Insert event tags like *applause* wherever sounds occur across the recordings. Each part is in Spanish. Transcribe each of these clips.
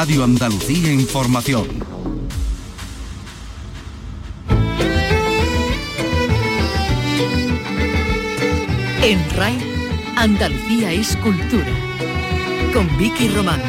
Radio Andalucía Información. En RAI, Andalucía es cultura. Con Vicky Román.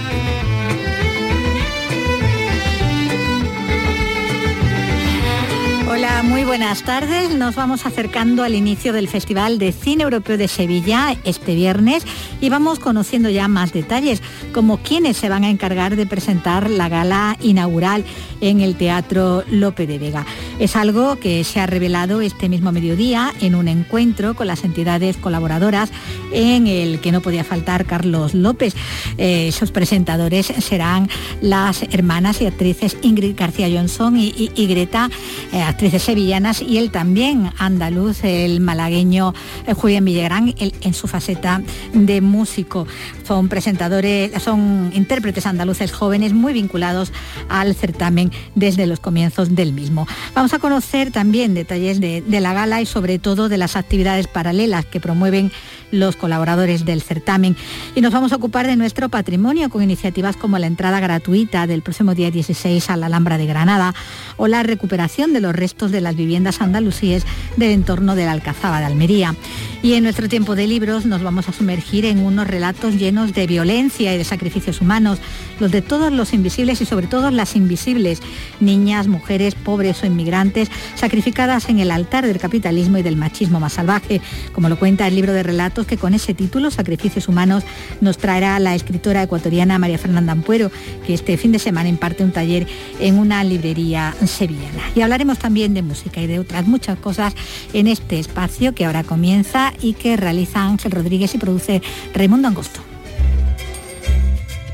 Muy buenas tardes. Nos vamos acercando al inicio del Festival de Cine Europeo de Sevilla este viernes y vamos conociendo ya más detalles, como quiénes se van a encargar de presentar la gala inaugural en el Teatro Lope de Vega. Es algo que se ha revelado este mismo mediodía en un encuentro con las entidades colaboradoras en el que no podía faltar Carlos López. Eh, sus presentadores serán las hermanas y actrices Ingrid García Johnson y, Greta, eh, actrices sevillanas, y él también andaluz, el malagueño eh, Julián Villagrán, en su faceta de músico. Son presentadores, son intérpretes andaluces jóvenes muy vinculados al certamen desde los comienzos del mismo. Vamos a conocer también detalles de la gala y sobre todo de las actividades paralelas que promueven los colaboradores del certamen. Y nos vamos a ocupar de nuestro patrimonio con iniciativas como la entrada gratuita del próximo día 16 a la Alhambra de Granada o la recuperación de los restos de las viviendas andalusíes del entorno de la Alcazaba de Almería. Y en nuestro tiempo de libros nos vamos a sumergir en unos relatos llenos de violencia y de sacrificios humanos, los de todos los invisibles y sobre todo las invisibles, niñas, mujeres, pobres o inmigrantes, sacrificadas en el altar del capitalismo y del machismo más salvaje, como lo cuenta el libro de relatos que con ese título, Sacrificios Humanos, nos traerá la escritora ecuatoriana María Fernanda Ampuero, que este fin de semana imparte un taller en una librería sevillana. Y hablaremos también de música y de otras muchas cosas en este espacio que ahora comienza y que realiza Ángel Rodríguez y produce Raimundo Angosto.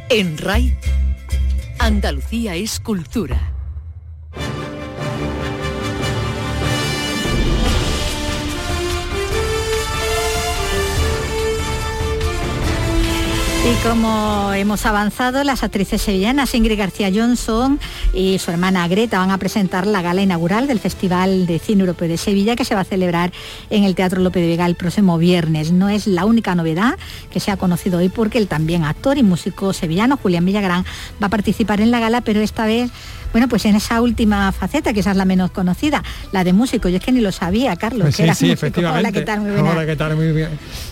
En RAI, Andalucía es cultura. Y como hemos avanzado, las actrices sevillanas Ingrid García Johnson y su hermana Greta van a presentar la gala inaugural del Festival de Cine Europeo de Sevilla que se va a celebrar en el Teatro López de Vega el próximo viernes. No es la única novedad que se ha conocido hoy porque el también actor y músico sevillano Julián Villagrán va a participar en la gala, pero esta vez bueno, pues en esa última faceta, que esa es la menos conocida, la de músico, yo es que ni lo sabía, Carlos, pues que era sí, efectivamente. Hola, ¿qué tal? Muy buena. Hola, ¿qué tal? Muy, bien.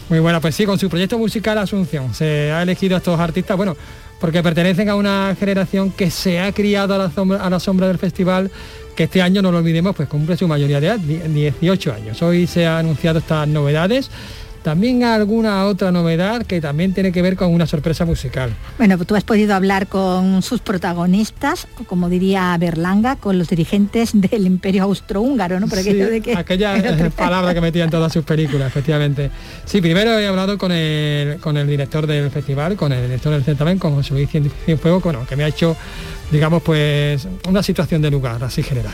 Muy buena. Pues sí, con su proyecto musical Asunción, se ha elegido a estos artistas, bueno, porque pertenecen a una generación que se ha criado a la sombra, a la sombra del festival que este año, no lo olvidemos, pues cumple su mayoría de edad, 18 años. Hoy se han anunciado estas novedades también alguna otra novedad que también tiene que ver con una sorpresa musical. Bueno, pues tú has podido hablar con sus protagonistas, como diría Berlanga, con los dirigentes del Imperio Austrohúngaro, ¿no? Por aquello de que aquella *laughs* palabra que metía en todas sus películas, efectivamente. Sí, primero he hablado con el, con el director del festival, con el director del certamen, con José Luis Cienfuegos, bueno, que me ha hecho, digamos, pues una situación de lugar, así general.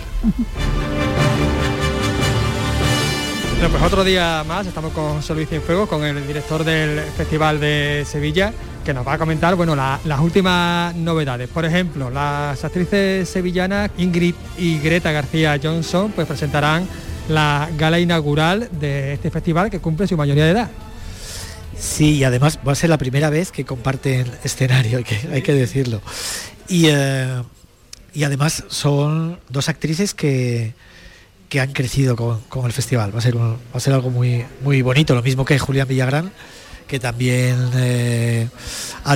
Bueno, pues otro día más estamos con Luis Cienfuegos, con el director del Festival de Sevilla, que nos va a comentar bueno, las últimas novedades. Por ejemplo, las actrices sevillanas Ingrid y Greta García Johnson pues presentarán la gala inaugural de este festival que cumple su mayoría de edad. Sí, y además va a ser la primera vez que comparten escenario, hay que, hay que decirlo. Y, eh, y además son dos actrices que, que han crecido con, el festival. Va a ser, va a ser algo muy, muy bonito, lo mismo que Julián Villagrán, que también eh,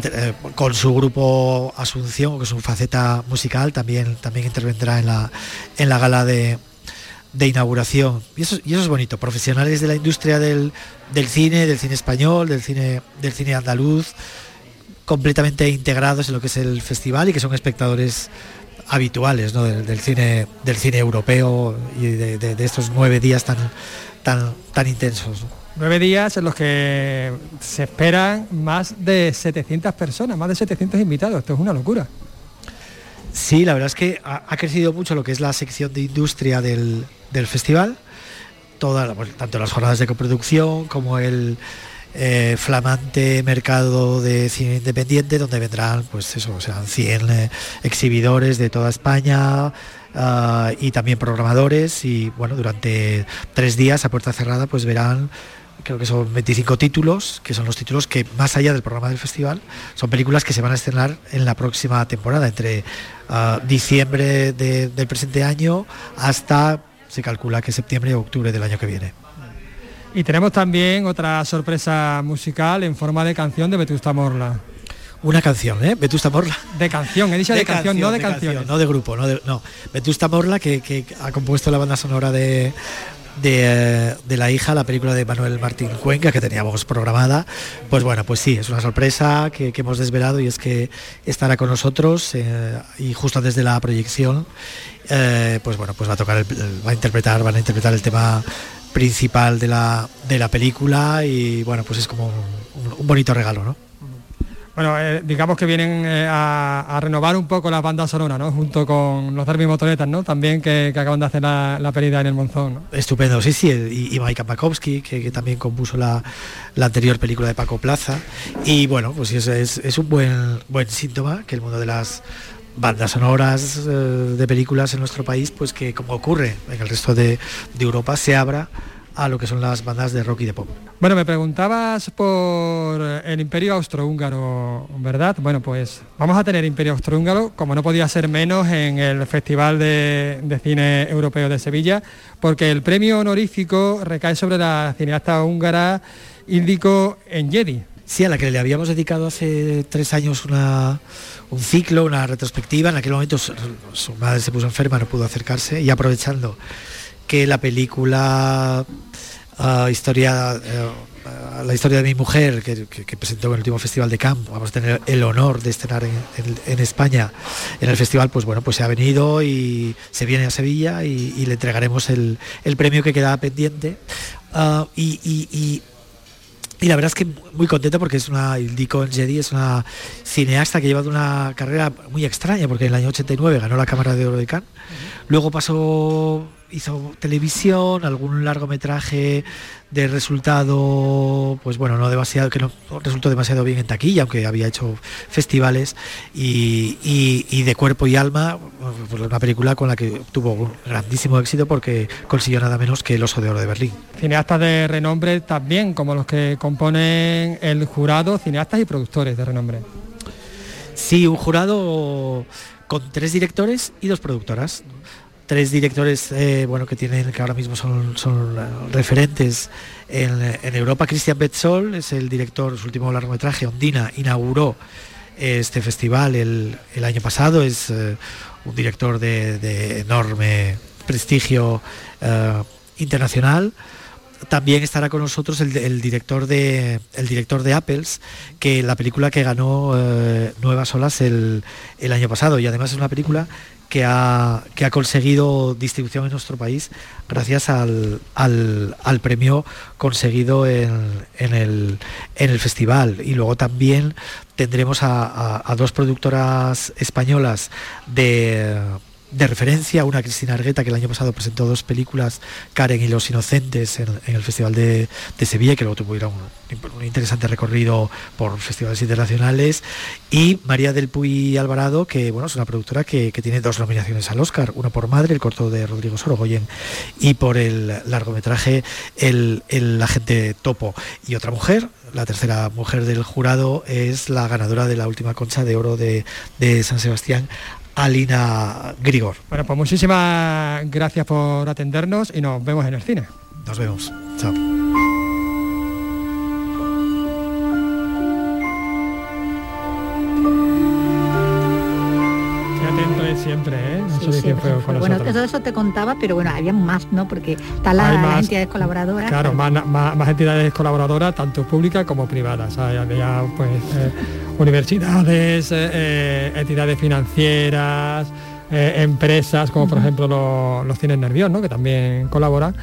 eh, con su grupo Asunción, con su faceta musical, también, también intervendrá en la, en la gala de, inauguración. Y eso, y eso es bonito, profesionales de la industria del, del, cine, del cine español, del cine, del cine andaluz, completamente integrados en lo que es el festival y que son espectadores habituales del, cine del cine europeo y de, estos nueve días tan tan tan intensos nueve días en los que se esperan más de 700 personas más de 700 invitados. Esto es una locura. Sí la verdad es que ha, crecido mucho lo que es la sección de industria del, festival. Toda tanto las jornadas de coproducción como el eh, flamante mercado de cine independiente donde vendrán pues eso, sea, 100 eh, exhibidores de toda España ah, y también programadores y bueno, durante tres días a puerta cerrada pues verán creo que son 25 títulos, que son los títulos que más allá del programa del festival, son películas que se van a estrenar en la próxima temporada, entre ah, diciembre del presente año hasta, se calcula que septiembre o octubre del año que viene. Y tenemos también otra sorpresa musical en forma de canción de Vetusta Morla. Una canción, ¿eh? Vetusta Morla. De canción, he dicho de, canción, no de, canción. No de grupo, no, de, no. Vetusta Morla, que, ha compuesto la banda sonora de, de, la hija, la película de Manuel Martín Cuenca que teníamos programada. Pues bueno, pues sí, es una sorpresa que, hemos desvelado y es que estará con nosotros eh, y justo desde la proyección, eh, pues bueno, pues va a tocar, va a interpretar, van a interpretar el tema principal de la, de la película y bueno, pues es como un, bonito regalo, ¿no? Bueno, eh, digamos que vienen eh, a, renovar un poco las bandas sonoras, ¿no? Junto con los Derby Motonetas, ¿no? También que, acaban de hacer la, la en el Monzón. Estupendo, sí, sí. Y, y Maika Pakowski, que, también compuso la, anterior película de Paco Plaza. Y bueno, pues es, es, es un buen, buen síntoma que el mundo de las bandas sonoras eh, de películas en nuestro país, pues que como ocurre en el resto de, Europa, se abra a lo que son las bandas de rock y de pop. Bueno, me preguntabas por el Imperio Austrohúngaro, ¿verdad? Bueno, pues vamos a tener Imperio Austrohúngaro, como no podía ser menos, en el Festival de, Cine Europeo de Sevilla, porque el premio honorífico recae sobre la cineasta húngara Ildiko Enjedi. Sí, a la que le habíamos dedicado hace tres años una un ciclo, una retrospectiva. En aquel momento su, madre se puso enferma, no pudo acercarse y aprovechando que la película ah, historia eh, la historia de mi mujer que, presentó en el último festival de Camp vamos a tener el honor de estrenar en, España en el festival pues bueno pues se ha venido y se viene a Sevilla y, le entregaremos el, premio que quedaba pendiente ah, y la verdad es que muy contenta porque es una, Ildiko Jedi es una cineasta que lleva de una carrera muy extraña, porque en el año 89 ganó la Cámara de Oro de Cannes, luego pasó hizo televisión, algún largometraje de resultado, pues bueno, no demasiado, que no resultó demasiado bien en taquilla, aunque había hecho festivales, y, de cuerpo y alma, pues una película con la que tuvo un grandísimo éxito porque consiguió nada menos que el Oso de Oro de Berlín. Cineastas de renombre también, como los que componen el jurado, cineastas y productores de renombre. Sí, un jurado con tres directores y dos productoras tres directores eh, bueno, que tienen que ahora mismo son, son eh, referentes en, Europa. Cristian Betzol es el director, su último largometraje, Ondina, inauguró este festival el, año pasado. Es eh, un director de, enorme prestigio internacional. También estará con nosotros el, director de el director de Apples, que la película que ganó Nuevas Olas el, el año pasado. Y además es una película que ha, que ha conseguido distribución en nuestro país gracias al, al, premio conseguido en, en, el, en, el, festival. Y luego también tendremos a dos productoras españolas de de referencia, una Cristina Argueta que el año pasado presentó dos películas, Karen y Los Inocentes, en, el Festival de, Sevilla, que luego tuvo un, un, interesante recorrido por festivales internacionales, y María del Puy Alvarado, que bueno, es una productora que, tiene dos nominaciones al Oscar, una por Madre, el corto de Rodrigo Sorogoyen, y por el largometraje El, el Agente Topo, y otra mujer, la tercera mujer del jurado es la ganadora de la última concha de oro de, de San Sebastián, Alina Grigor. Bueno, pues muchísimas gracias por atendernos y nos vemos en el cine. Nos vemos. Chao. siempre, bueno, todo eso te contaba, pero bueno, había más, ¿no? Porque están las, entidades colaboradoras. Claro, más, entidades colaboradoras, tanto públicas como privadas. Había pues eh, universidades, eh, eh, entidades financieras, empresas, como por ejemplo los, cines nervios, ¿no? Que también colaboran.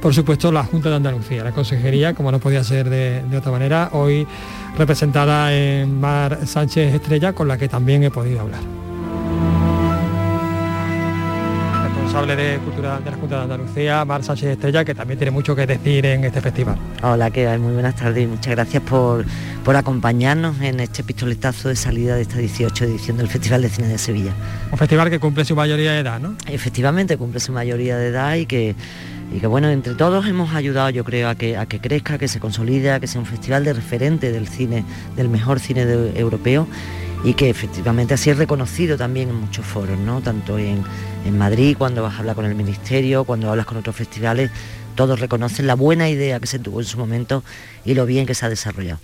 Por supuesto, la Junta de Andalucía, la Consejería, como no podía ser de, de otra manera, hoy representada en Mar Sánchez Estrella, con la que también he podido hablar. Responsable de Cultura de la Junta de Andalucía, Mar Sánchez Estrella, que también tiene mucho que decir en este festival. Hola, ¿qué hay? Muy buenas tardes y muchas gracias por, por acompañarnos en este pistoletazo de salida de esta 18 edición del Festival de Cine de Sevilla. Un festival que cumple su mayoría de edad, ¿no? Efectivamente, cumple su mayoría de edad y que y que bueno, entre todos hemos ayudado yo creo a que, a que crezca, que se consolide, a que sea un festival de referente del cine, del mejor cine europeo y que efectivamente así es reconocido también en muchos foros, ¿no? tanto en, en Madrid, cuando vas a hablar con el Ministerio, cuando hablas con otros festivales, todos reconocen la buena idea que se tuvo en su momento y lo bien que se ha desarrollado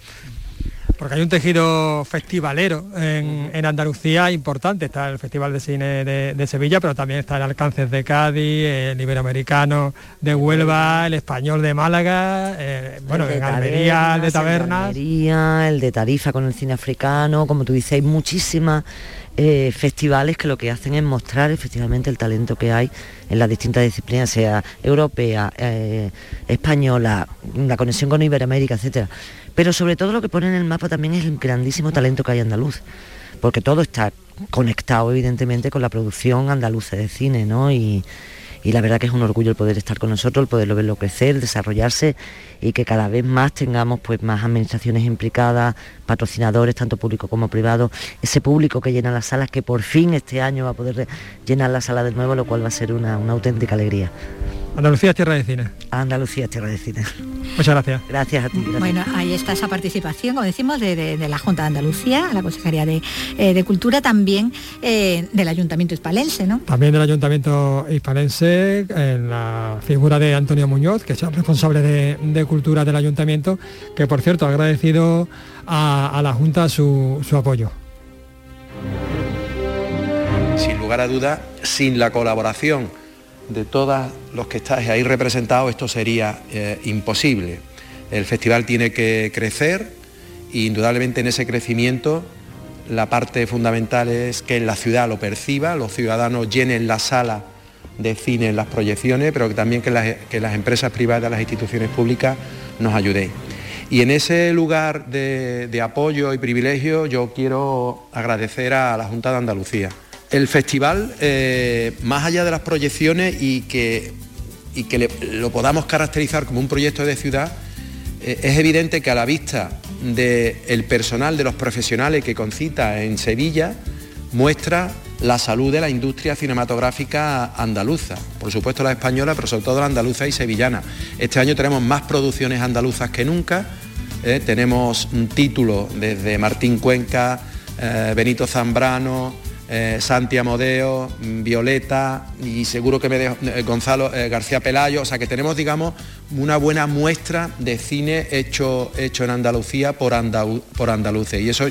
porque hay un tejido festivalero en, Andalucía importante. Está el Festival de Cine de, Sevilla, pero también está el Alcances de Cádiz, el Iberoamericano de Huelva, el Español de Málaga, eh, bueno, en Almería, el de Tabernas. El, de Tarifa con el cine africano, como tú dices, hay muchísimas eh, festivales que lo que hacen es mostrar efectivamente el talento que hay en las distintas disciplinas, sea europea, eh, española, la conexión con Iberoamérica, etcétera pero sobre todo lo que pone en el mapa también es el grandísimo talento que hay andaluz, porque todo está conectado evidentemente con la producción andaluza de cine, ¿no? Y, y la verdad que es un orgullo el poder estar con nosotros, el poderlo verlo crecer, desarrollarse y que cada vez más tengamos pues más administraciones implicadas, patrocinadores, tanto público como privado, ese público que llena las salas, que por fin este año va a poder llenar la sala de nuevo, lo cual va a ser una, una auténtica alegría. Andalucía es tierra de cine. Andalucía es tierra de cine. Muchas gracias. Gracias a ti. Bueno, ahí está esa participación, como decimos, de, la Junta de Andalucía, la Consejería de, eh, Cultura, también eh, del Ayuntamiento Hispalense, ¿no? También del Ayuntamiento Hispalense, en la figura de Antonio Muñoz, que es el responsable de, Cultura del Ayuntamiento, que por cierto ha agradecido a, la Junta su, su apoyo. Sin lugar a duda, sin la colaboración de todos los que estáis ahí representados, esto sería eh, imposible. El festival tiene que crecer e indudablemente en ese crecimiento la parte fundamental es que la ciudad lo perciba, los ciudadanos llenen la sala de cine en las proyecciones, pero también que las, empresas privadas, las instituciones públicas nos ayuden. Y en ese lugar de apoyo y privilegio yo quiero agradecer a la Junta de Andalucía el festival, eh, más allá de las proyecciones y que, y que lo podamos caracterizar como un proyecto de ciudad, eh, es evidente que a la vista del personal, de los profesionales que concita en Sevilla, muestra la salud de la industria cinematográfica andaluza, por supuesto la española, pero sobre todo la andaluza y sevillana. Este año tenemos más producciones andaluzas que nunca, eh, tenemos un título desde Martín Cuenca, Benito Zambrano, eh, Santi Amodeo, Violeta y seguro que me dejo, eh, Gonzalo eh, García Pelayo, o sea que tenemos, digamos, una buena muestra de cine hecho, hecho en Andalucía por, por andaluces y eso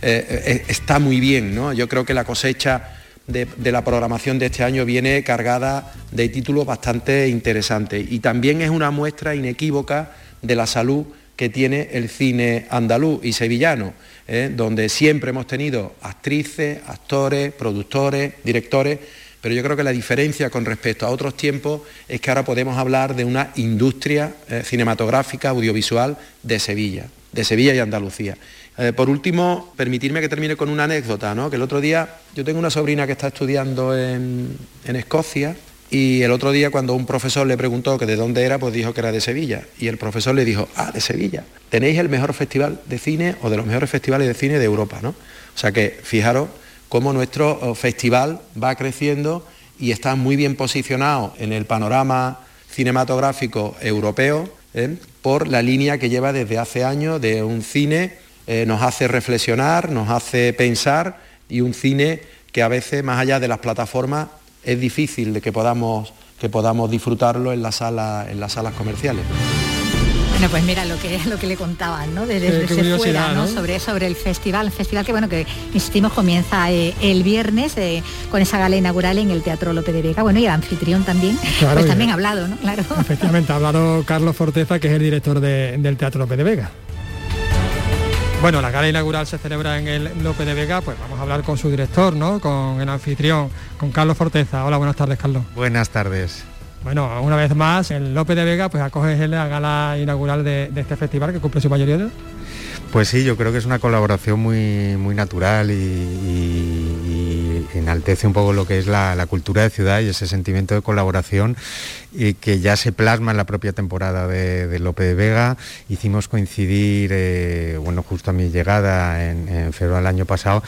está muy bien, ¿no? Yo creo que la cosecha de, de, la programación de este año viene cargada de títulos bastante interesantes. Y también es una muestra inequívoca de la salud que tiene el cine andaluz y sevillano ¿eh? donde siempre hemos tenido actrices, actores, productores, directores, pero yo creo que la diferencia con respecto a otros tiempos es que ahora podemos hablar de una industria eh, cinematográfica, audiovisual de Sevilla, de Sevilla y Andalucía. Eh, por último, permitirme que termine con una anécdota, ¿no? que el otro día yo tengo una sobrina que está estudiando en Escocia, y el otro día cuando un profesor le preguntó que de dónde era, pues dijo que era de Sevilla. Y el profesor le dijo, ah, de Sevilla. Tenéis el mejor festival de cine o de los mejores festivales de cine de Europa, ¿no? O sea que fijaros cómo nuestro oh, festival va creciendo y está muy bien posicionado en el panorama cinematográfico europeo ¿eh? por la línea que lleva desde hace años de un cine eh, nos hace reflexionar, nos hace pensar y un cine que a veces más allá de las plataformas es difícil de que podamos, que podamos disfrutarlo en, la sala, en las salas comerciales. Bueno, pues mira lo que *laughs* lo que le contaban, ¿no? Desde, fuera, ¿no? Sobre, sobre el festival, festival que bueno que insistimos comienza eh, el viernes eh, con esa gala inaugural en el Teatro López de Vega. Bueno, y el anfitrión también, pues también ha hablado, ¿no? Claro. Efectivamente, ha hablado Carlos Forteza, que es el director del Teatro López de Vega. Bueno, la gala inaugural se celebra en el López de Vega, pues vamos a hablar con su director, ¿no? Con el anfitrión, con Carlos Forteza. Hola, buenas tardes, Carlos. Buenas tardes. Bueno, una vez más, el López de Vega pues acoge la gala inaugural de, este festival que cumple su mayoría de pues sí, yo creo que es una colaboración muy, muy natural y, enaltece un poco lo que es la, cultura de ciudad y ese sentimiento de colaboración y que ya se plasma en la propia temporada de, de Lope de Vega. Hicimos coincidir, eh, bueno, justo a mi llegada en, en febrero del año pasado,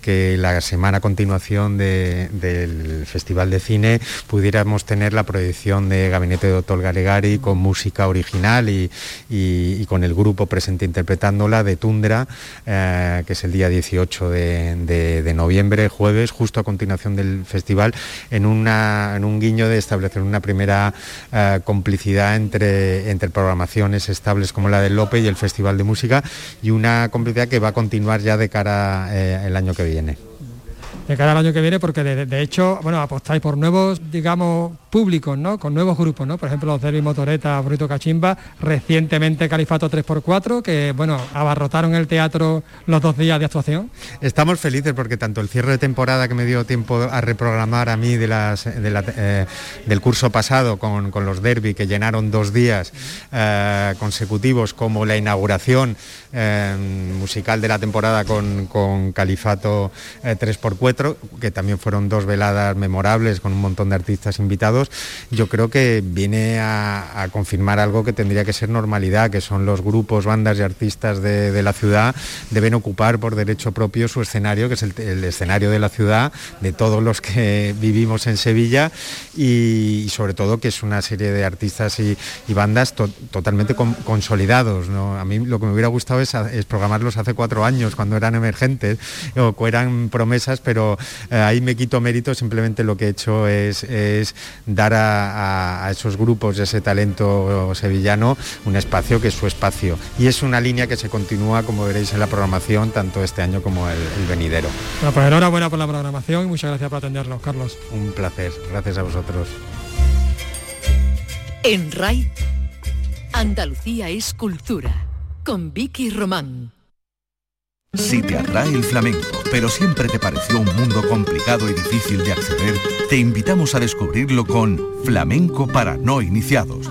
que la semana a continuación del Festival de Cine pudiéramos tener la proyección de Gabinete de Doctor Garegari con música original y, con el grupo presente interpretándola de Tundra, eh, que es el día 18 de, noviembre, jueves, justo a continuación del festival, en, un guiño de establecer una primera eh, complicidad entre, entre programaciones estables como la del Lope y el Festival de Música y una complicidad que va a continuar ya de cara eh, el año que viene viene de cara al año que viene, porque de, hecho, bueno, apostáis por nuevos, digamos, públicos, ¿no? Con nuevos grupos, ¿no? Por ejemplo, los Derby Motoreta, Bruto Cachimba, recientemente Califato 3x4, que, bueno, abarrotaron el teatro los dos días de actuación. Estamos felices porque tanto el cierre de temporada que me dio tiempo a reprogramar a mí de las, eh, del curso pasado con, los Derby, que llenaron dos días eh, consecutivos, como la inauguración eh, musical de la temporada con, con Califato 3x4, que también fueron dos veladas memorables con un montón de artistas invitados, yo creo que viene a, confirmar algo que tendría que ser normalidad, que son los grupos, bandas y artistas de, la ciudad deben ocupar por derecho propio su escenario, que es el, escenario de la ciudad, de todos los que vivimos en Sevilla y, sobre todo que es una serie de artistas y, bandas totalmente consolidados. A mí lo que me hubiera gustado es, es programarlos hace cuatro años, cuando eran emergentes o eran promesas, pero eh, ahí me quito mérito, simplemente lo que he hecho es, dar a, esos grupos, ese talento sevillano, un espacio que es su espacio. Y es una línea que se continúa, como veréis en la programación, tanto este año como el, venidero. Bueno, pues enhorabuena por la programación y muchas gracias por atendernos, Carlos. Un placer, gracias a vosotros. En RAI, Andalucía es cultura, con Vicky Román. Si te atrae el flamenco, pero siempre te pareció un mundo complicado y difícil de acceder, te invitamos a descubrirlo con Flamenco para no iniciados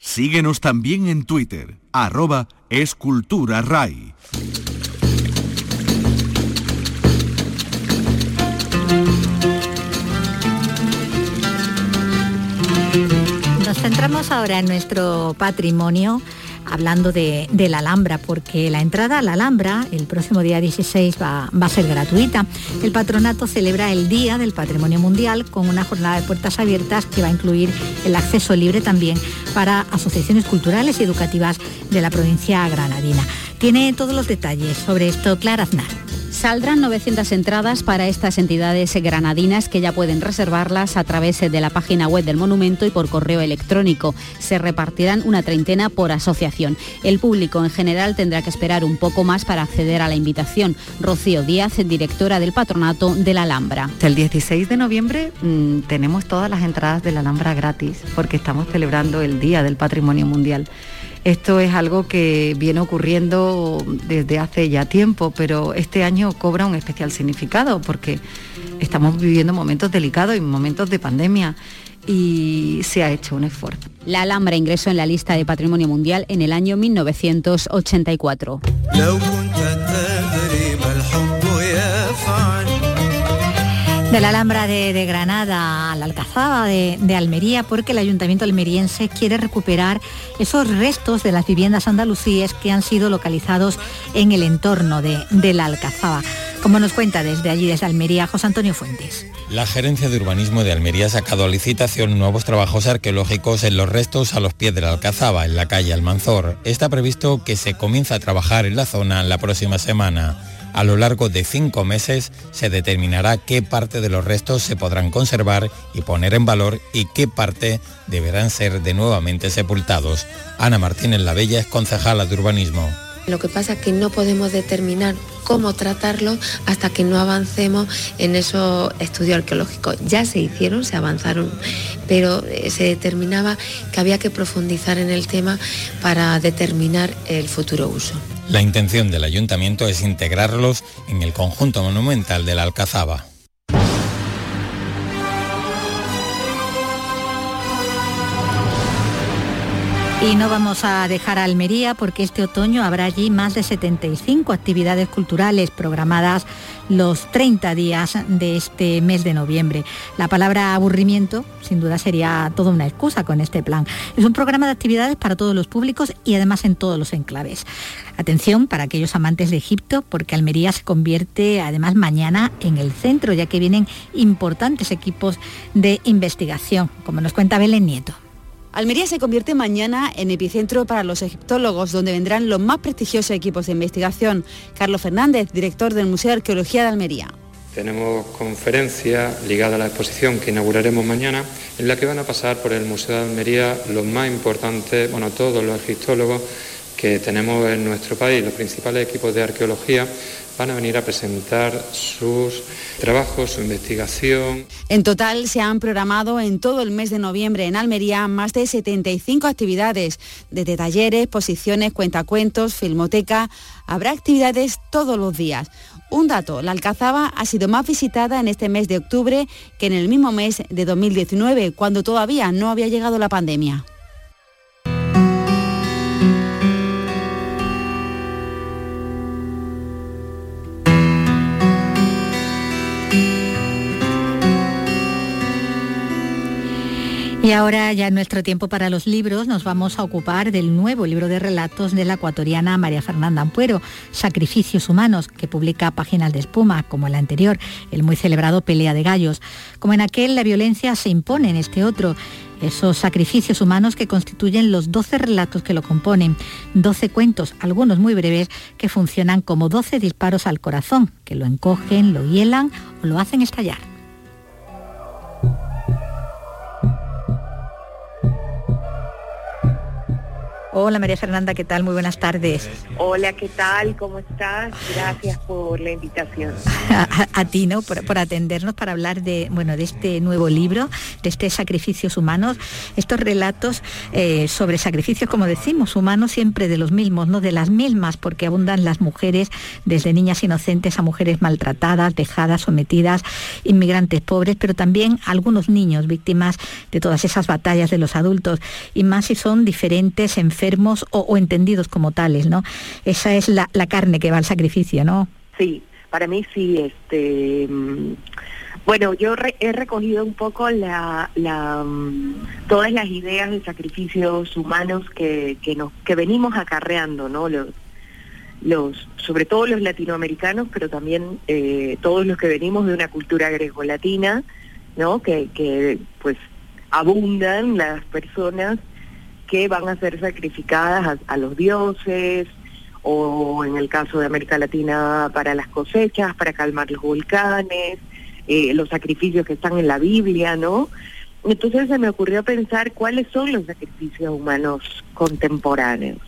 Síguenos también en Twitter, arroba escultura RAI. Nos centramos ahora en nuestro patrimonio hablando de, la Alhambra, porque la entrada a la Alhambra el próximo día 16 va, va, a ser gratuita. El patronato celebra el Día del Patrimonio Mundial con una jornada de puertas abiertas que va a incluir el acceso libre también para asociaciones culturales y educativas de la provincia granadina. Tiene todos los detalles sobre esto Clara Aznar. Saldrán 900 entradas para estas entidades granadinas que ya pueden reservarlas a través de la página web del monumento y por correo electrónico. Se repartirán una treintena por asociación. El público en general tendrá que esperar un poco más para acceder a la invitación. Rocío Díaz, directora del patronato de la Alhambra. El 16 de noviembre mm, tenemos todas las entradas de la Alhambra gratis porque estamos celebrando el Día del Patrimonio Mundial. Esto es algo que viene ocurriendo desde hace ya tiempo, pero este año cobra un especial significado porque estamos viviendo momentos delicados y momentos de pandemia y se ha hecho un esfuerzo. La Alhambra ingresó en la lista de Patrimonio Mundial en el año 1984. De la Alhambra de, Granada a la Alcazaba de, Almería, porque el Ayuntamiento almeriense quiere recuperar esos restos de las viviendas andalucíes que han sido localizados en el entorno de, de la Alcazaba. Como nos cuenta desde allí, desde Almería, José Antonio Fuentes. La Gerencia de Urbanismo de Almería ha sacado a licitación nuevos trabajos arqueológicos en los restos a los pies de la Alcazaba, en la calle Almanzor. Está previsto que se comience a trabajar en la zona la próxima semana. A lo largo de cinco meses se determinará qué parte de los restos se podrán conservar y poner en valor y qué parte deberán ser de nuevamente sepultados. Ana Martínez La Bella es concejala de urbanismo Lo que pasa es que no podemos determinar cómo tratarlo hasta que no avancemos en esos estudios arqueológicos. Ya se hicieron, se avanzaron, pero eh, se determinaba que había que profundizar en el tema para determinar el futuro uso. La intención del ayuntamiento es integrarlos en el conjunto monumental de la Alcazaba. Y no vamos a dejar a Almería porque este otoño habrá allí más de 75 actividades culturales programadas los 30 días de este mes de noviembre. La palabra aburrimiento sin duda sería toda una excusa con este plan. Es un programa de actividades para todos los públicos y además en todos los enclaves. Atención para aquellos amantes de Egipto porque Almería se convierte además mañana en el centro ya que vienen importantes equipos de investigación, como nos cuenta Belén Nieto. Almería se convierte mañana en epicentro para los egiptólogos, donde vendrán los más prestigiosos equipos de investigación. Carlos Fernández, director del Museo de Arqueología de Almería. Tenemos conferencia ligada a la exposición que inauguraremos mañana, en la que van a pasar por el Museo de Almería los más importantes, bueno, todos los egiptólogos que tenemos en nuestro país, los principales equipos de arqueología, van a venir a presentar sus trabajos, su investigación. En total se han programado en todo el mes de noviembre en Almería más de 75 actividades, desde talleres, exposiciones, cuentacuentos, filmoteca. Habrá actividades todos los días. Un dato, la Alcazaba ha sido más visitada en este mes de octubre que en el mismo mes de 2019, cuando todavía no había llegado la pandemia. Y ahora ya en nuestro tiempo para los libros nos vamos a ocupar del nuevo libro de relatos de la ecuatoriana María Fernanda Ampuero, Sacrificios Humanos, que publica Páginas de Espuma, como el anterior, el muy celebrado Pelea de Gallos. Como en aquel, la violencia se impone en este otro esos sacrificios humanos que constituyen los 12 relatos que lo componen, 12 cuentos, algunos muy breves, que funcionan como 12 disparos al corazón, que lo encogen, lo hielan o lo hacen estallar. Hola María Fernanda, ¿qué tal? Muy buenas tardes. Hola, ¿qué tal? ¿Cómo estás? Gracias por la invitación. *laughs* A, ti, ¿no? Por, atendernos para hablar de, bueno, de este nuevo libro, de este Sacrificios Humanos, estos relatos eh, sobre sacrificios, como decimos, humanos siempre de los mismos, no de las mismas, porque abundan las mujeres, desde niñas inocentes a mujeres maltratadas, dejadas, sometidas, inmigrantes pobres, pero también algunos niños víctimas de todas esas batallas de los adultos, y más si son diferentes, enfermos, o, entendidos como tales, ¿no? Esa es la, carne que va al sacrificio, ¿no? Sí, para mí sí, este... Mm, bueno, yo he recogido un poco la, mm, todas las ideas de sacrificios humanos que, que, nos, que venimos acarreando, ¿no? Los, los, sobre todo los latinoamericanos, pero también eh, todos los que venimos de una cultura greco-latina, ¿no? Que pues abundan las personas que van a ser sacrificadas a, los dioses, o en el caso de América Latina para las cosechas, para calmar los volcanes, eh, los sacrificios que están en la Biblia, ¿no? Entonces se me ocurrió pensar cuáles son los sacrificios humanos contemporáneos.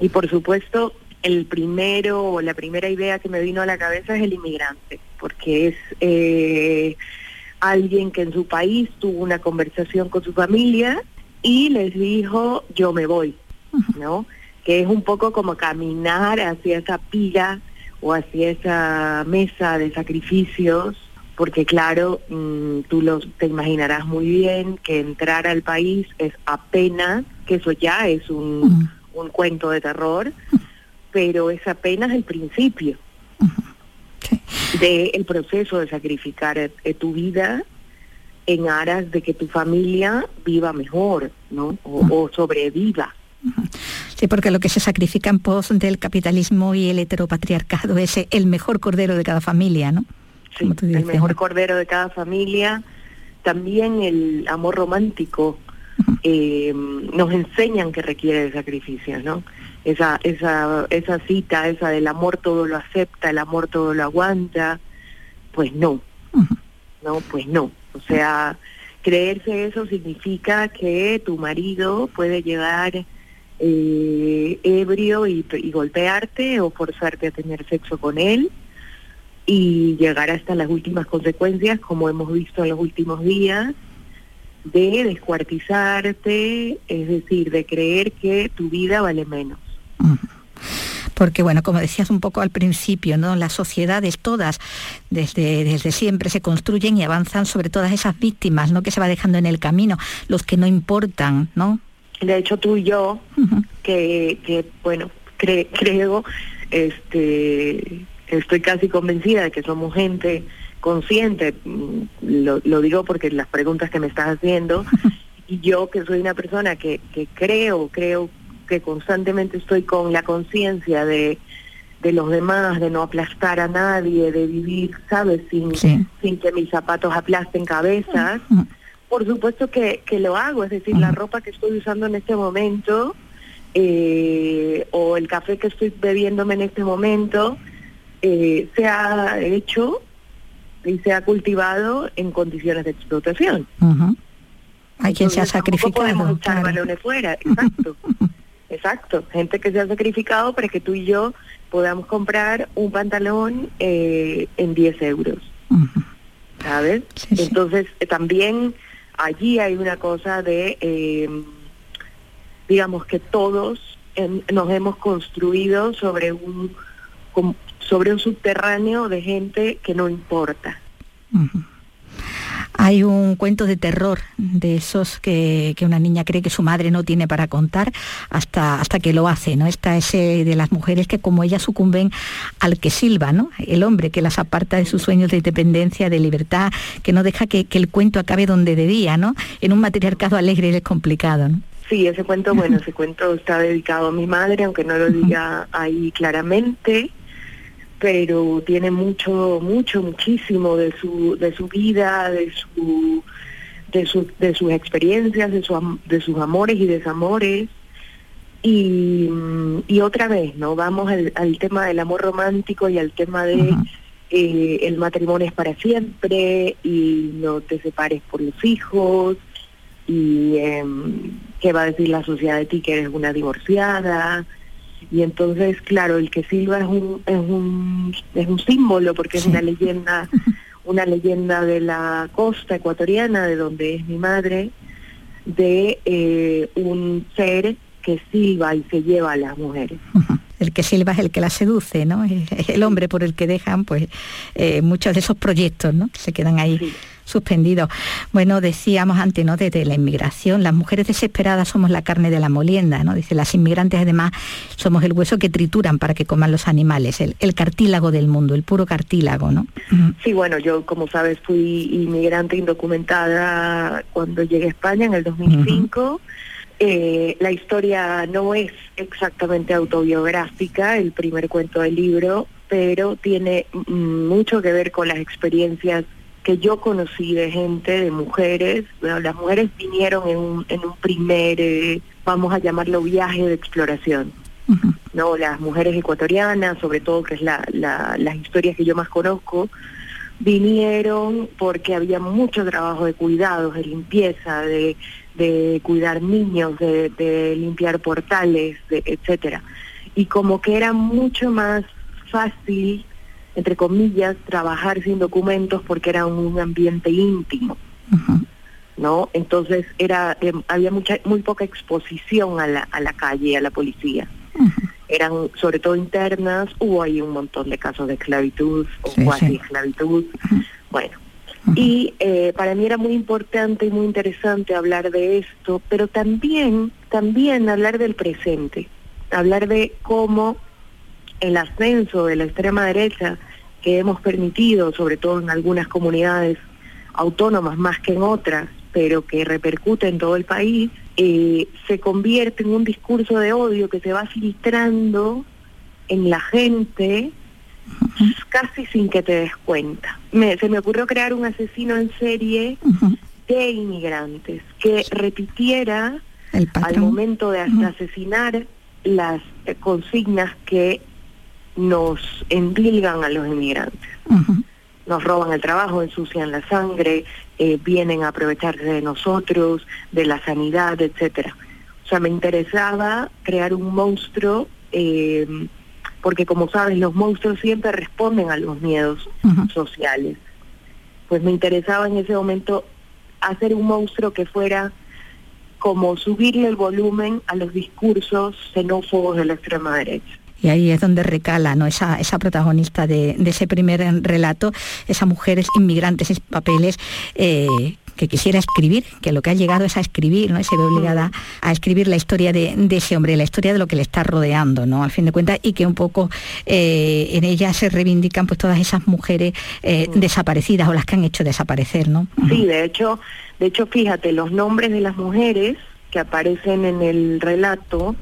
Y por supuesto, el primero o la primera idea que me vino a la cabeza es el inmigrante, porque es eh, alguien que en su país tuvo una conversación con su familia y les dijo yo me voy, ¿no? Que es un poco como caminar hacia esa pila o hacia esa mesa de sacrificios, porque claro, mm, tú lo, te imaginarás muy bien que entrar al país es apenas, que eso ya es un, un cuento de terror, pero es apenas el principio del proceso de sacrificar eh, tu vida en aras de que tu familia viva mejor, ¿no? O, sobreviva. Sí, porque lo que se sacrifica en pos del capitalismo y el heteropatriarcado es el mejor cordero de cada familia, ¿no? Sí, el mejor cordero de cada familia. También el amor romántico eh, nos enseñan que requiere de sacrificios, ¿no? Esa, esa, esa cita, esa del amor todo lo acepta, el amor todo lo aguanta, pues no, no, pues no. O sea, creerse eso significa que tu marido puede llegar eh, ebrio y, golpearte o forzarte a tener sexo con él y llegar hasta las últimas consecuencias, como hemos visto en los últimos días, de descuartizarte, es decir, de creer que tu vida vale menos porque bueno, como decías un poco al principio, ¿no? Las sociedades todas desde, desde siempre se construyen y avanzan sobre todas esas víctimas, ¿no? Que se va dejando en el camino, los que no importan, ¿no? De hecho tú y yo, que, que, bueno, creo, este estoy casi convencida de que somos gente consciente, mm, lo, lo digo porque las preguntas que me estás haciendo, *laughs* y yo que soy una persona que, que creo, creo que constantemente estoy con la conciencia de, de los demás, de no aplastar a nadie, de vivir, ¿sabes? Sin, sin que mis zapatos aplasten cabezas. Por supuesto que, que lo hago, es decir, la ropa que estoy usando en este momento eh, o el café que estoy bebiéndome en este momento eh, se ha hecho y se ha cultivado en condiciones de explotación. Hay quien se ha sacrificado. podemos echar balones fuera, exacto. *laughs* Exacto, gente que se ha sacrificado para que tú y yo podamos comprar un pantalón eh, en 10 euros. ¿Sabes? Entonces, eh, también allí hay una cosa de, eh, digamos que todos nos hemos construido sobre un, sobre un subterráneo de gente que no importa. Hay un cuento de terror de esos que, una niña cree que su madre no tiene para contar hasta, hasta que lo hace, ¿no? Está ese de las mujeres que como ella sucumben al que silba, ¿no? El hombre que las aparta de sus sueños de independencia, de libertad, que no deja que, el cuento acabe donde debía, ¿no? En un matriarcado alegre y complicado. Sí, ese cuento, bueno, ese cuento está dedicado a mi madre, aunque no lo diga ahí claramente pero tiene mucho, mucho, muchísimo de su, de su vida, de su, de, su, de sus experiencias, de, su, de sus amores y desamores. Y, y otra vez, ¿no? Vamos al, al, tema del amor romántico y al tema de eh, el matrimonio es para siempre y no te separes por los hijos y eh, qué va a decir la sociedad de ti que eres una divorciada y entonces claro el que silba es un es un es un símbolo porque es una leyenda *laughs* una leyenda de la costa ecuatoriana de donde es mi madre de eh, un ser que silba y se lleva a las mujeres *laughs* el que silba es el que la seduce, ¿no? Es el hombre por el que dejan pues eh, muchos de esos proyectos, ¿no? Se quedan ahí suspendido. Bueno, decíamos antes, ¿no? Desde la inmigración, las mujeres desesperadas somos la carne de la molienda, ¿no? Dice, las inmigrantes además somos el hueso que trituran para que coman los animales, el, cartílago del mundo, el puro cartílago, ¿no? Sí, bueno, yo como sabes fui inmigrante indocumentada cuando llegué a España en el 2005. Eh, la historia no es exactamente autobiográfica, el primer cuento del libro, pero tiene mucho que ver con las experiencias que yo conocí de gente, de mujeres, bueno, las mujeres vinieron en un, en un primer, eh, vamos a llamarlo viaje de exploración. No, las mujeres ecuatorianas, sobre todo que es la, las historias que yo más conozco, vinieron porque había mucho trabajo de cuidados, de limpieza, de, de cuidar niños, de, de limpiar portales, de, etcétera. Y como que era mucho más fácil entre comillas, trabajar sin documentos porque era un ambiente íntimo. ¿No? Entonces era eh, había mucha muy poca exposición a la, a la calle, a la policía. Eran sobre todo internas, hubo ahí un montón de casos de esclavitud o cuasi esclavitud. Bueno, y eh, para mí era muy importante y muy interesante hablar de esto, pero también, también hablar del presente, hablar de cómo el ascenso de la extrema derecha que hemos permitido, sobre todo en algunas comunidades autónomas más que en otras, pero que repercute en todo el país, eh, se convierte en un discurso de odio que se va filtrando en la gente casi sin que te des cuenta. se me ocurrió crear un asesino en serie de inmigrantes que repitiera al momento de asesinar las consignas que nos endilgan a los inmigrantes. Nos roban el trabajo, ensucian la sangre, eh, vienen a aprovecharse de nosotros, de la sanidad, etcétera. O sea, me interesaba crear un monstruo, eh, porque como sabes, los monstruos siempre responden a los miedos sociales. Pues me interesaba en ese momento hacer un monstruo que fuera como subirle el volumen a los discursos xenófobos de la extrema derecha. Y ahí es donde recala ¿no? esa, esa protagonista de, ese primer relato, esa mujeres inmigrantes en papeles eh, que quisiera escribir, que lo que ha llegado es a escribir, ¿no? Y se ve obligada a escribir la historia de, ese hombre, la historia de lo que le está rodeando, ¿no? Al fin de cuentas, y que un poco eh, en ella se reivindican pues todas esas mujeres eh, desaparecidas o las que han hecho desaparecer, ¿no? Sí, de hecho, de hecho, fíjate, los nombres de las mujeres que aparecen en el relato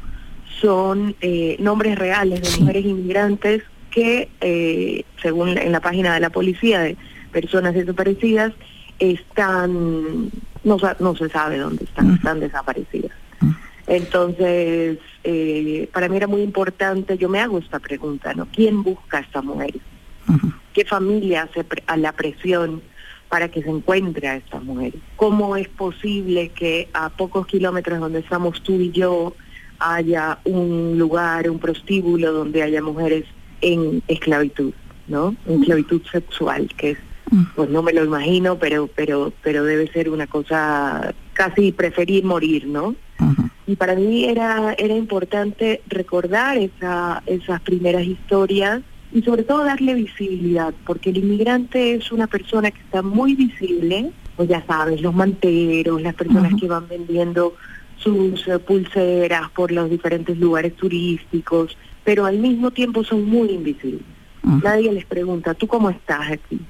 son eh, nombres reales de mujeres inmigrantes que, según en la página de la policía de personas desaparecidas, están, no, no se sabe dónde están, están desaparecidas. Entonces, eh, para mí era muy importante, yo me hago esta pregunta, ¿no? ¿Quién busca a esta mujer? ¿Qué familia hace a la presión para que se encuentre a esta mujer? ¿Cómo es posible que a pocos kilómetros donde estamos tú y yo haya un lugar, un prostíbulo donde haya mujeres en esclavitud, ¿no? En esclavitud sexual, que es pues no me lo imagino, pero pero pero debe ser una cosa casi preferir morir, ¿no? Y para mí era era importante recordar esa, esas primeras historias y sobre todo darle visibilidad, porque el inmigrante es una persona que está muy visible, pues ya sabes, los manteros, las personas que van vendiendo sus eh, pulseras por los diferentes lugares turísticos, pero al mismo tiempo son muy invisibles. Nadie les pregunta, ¿tú cómo estás aquí?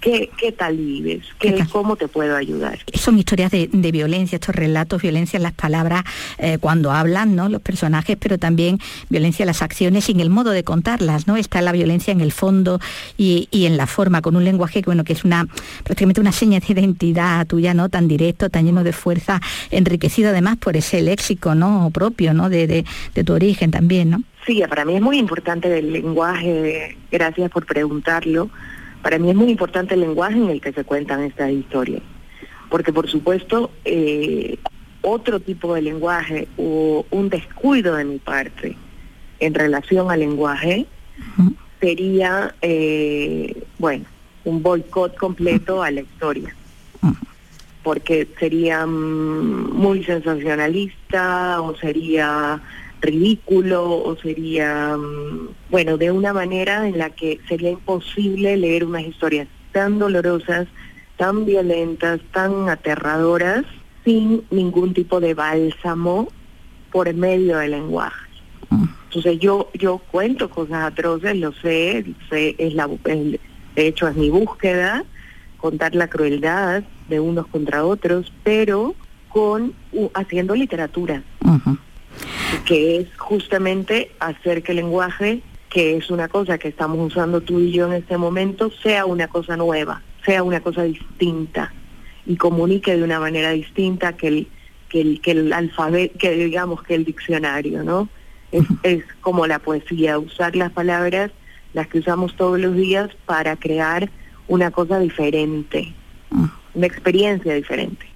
¿Qué, ¿Qué, tal vives? ¿Qué, ¿Cómo te puedo ayudar? Son historias de, violencia, estos relatos, violencia en las palabras eh, cuando hablan, ¿no? Los personajes, pero también violencia en las acciones y en el modo de contarlas, ¿no? Está la violencia en el fondo y, en la forma, con un lenguaje bueno, que es una prácticamente una seña de identidad tuya, ¿no? Tan directo, tan lleno de fuerza, enriquecido además por ese léxico, ¿no? propio, ¿no? De, de, de tu origen también, ¿no? Sí, para mí es muy importante el lenguaje, gracias por preguntarlo para mí es muy importante el lenguaje en el que se cuentan estas historias, porque por supuesto eh, otro tipo de lenguaje o un descuido de mi parte en relación al lenguaje sería, eh, bueno, un boicot completo a la historia, porque sería mm, muy sensacionalista o sería ridículo o sería, mm, bueno, de una manera en la que sería imposible leer unas historias tan dolorosas, tan violentas, tan aterradoras, sin ningún tipo de bálsamo por medio del lenguaje. Entonces yo yo cuento cosas atroces, lo sé, sé es la, de hecho es mi búsqueda, contar la crueldad de unos contra otros, pero con haciendo literatura que es justamente hacer que el lenguaje, que es una cosa que estamos usando tú y yo en este momento, sea una cosa nueva, sea una cosa distinta y comunique de una manera distinta que el que el, que el alfabeto, que digamos que el diccionario, ¿no? Es, es como la poesía, usar las palabras, las que usamos todos los días para crear una cosa diferente, una experiencia diferente.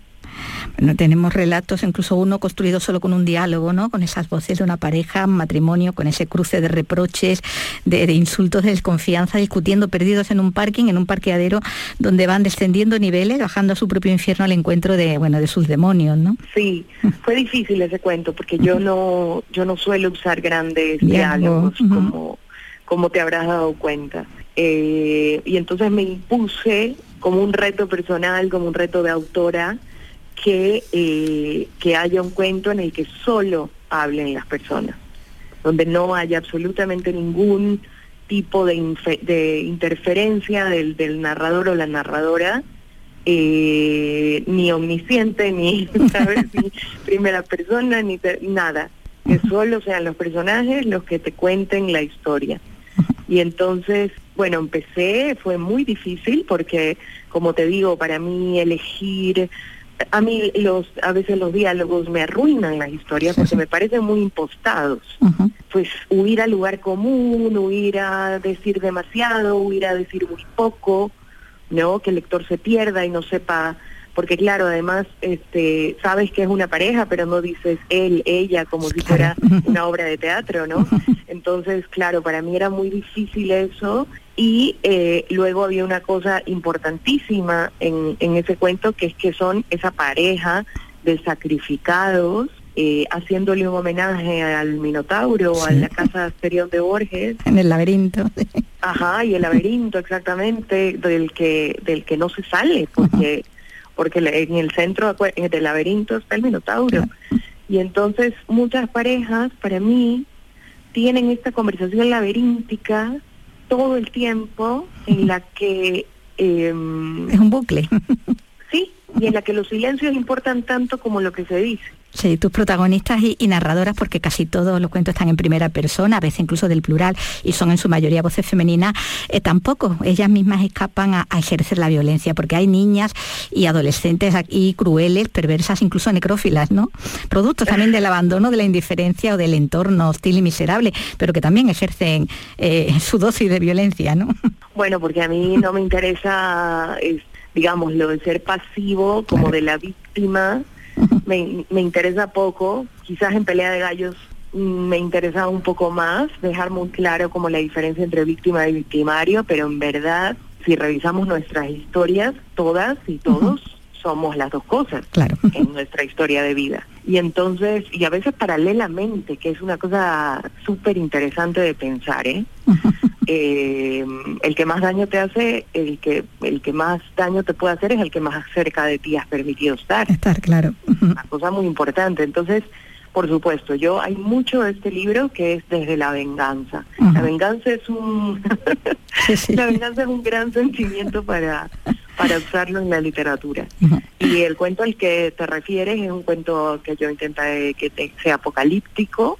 Bueno, tenemos relatos, incluso uno construido solo con un diálogo, ¿no? Con esas voces de una pareja, matrimonio, con ese cruce de reproches, de, insultos, de desconfianza, discutiendo perdidos en un parking, en un parqueadero, donde van descendiendo niveles, bajando a su propio infierno al encuentro de, bueno, de sus demonios, ¿no? Sí, fue difícil ese cuento, porque yo no, yo no suelo usar grandes diálogos, como, como te habrás dado cuenta. Eh, y entonces me impuse como un reto personal, como un reto de autora, que, eh, que haya un cuento en el que solo hablen las personas, donde no haya absolutamente ningún tipo de, de interferencia del, del, narrador o la narradora, eh, ni omnisciente, *laughs* ni, ¿sabes? ni primera persona, ni nada, que solo sean los personajes los que te cuenten la historia. Y entonces, bueno, empecé, fue muy difícil porque, como te digo, para mí elegir a mí los a veces los diálogos me arruinan las historias porque me parecen muy impostados. Pues huir al lugar común, huir a decir demasiado, huir a decir muy poco, ¿no? Que el lector se pierda y no sepa porque claro, además este, sabes que es una pareja, pero no dices él, ella, como si fuera una obra de teatro, ¿no? *laughs* Entonces, claro, para mí era muy difícil eso y eh, luego había una cosa importantísima en, en ese cuento, que es que son esa pareja de sacrificados eh, haciéndole un homenaje al Minotauro, a la casa exterior de Borges. En el laberinto. Ajá, y el laberinto exactamente, del que, del que no se sale, porque, porque en el centro del laberinto está el Minotauro. Y entonces muchas parejas, para mí, tienen esta conversación laberíntica todo el tiempo en la que... Em, es un bucle. *laughs* y en la que los silencios importan tanto como lo que se dice. Sí, tus protagonistas y, narradoras, porque casi todos los cuentos están en primera persona, a veces incluso del plural, y son en su mayoría voces femeninas, eh, tampoco ellas mismas escapan a, ejercer la violencia, porque hay niñas y adolescentes aquí crueles, perversas, incluso necrófilas, ¿no? Productos también del abandono, de la indiferencia o del entorno hostil y miserable, pero que también ejercen eh, su dosis de violencia, ¿no? Bueno, porque a mí no me interesa, digamos, lo de ser pasivo como de la víctima *laughs* me, me interesa poco, quizás en pelea de gallos mm, me interesa un poco más, dejar muy claro como la diferencia entre víctima y victimario, pero en verdad, si revisamos nuestras historias, todas y todos somos las dos cosas claro. en nuestra historia de vida. Y entonces, y a veces paralelamente, que es una cosa súper interesante de pensar, ¿eh? *laughs* eh, el que más daño te hace, el que, el que más daño te puede hacer es el que más cerca de ti has permitido estar. Estar, claro. Una cosa muy importante. Entonces, por supuesto, yo hay mucho de este libro que es desde la venganza. La venganza es un *laughs* *laughs* la venganza es un gran sentimiento para para usarlo en la literatura. Y el cuento al que te refieres es un cuento que yo intenté que sea apocalíptico,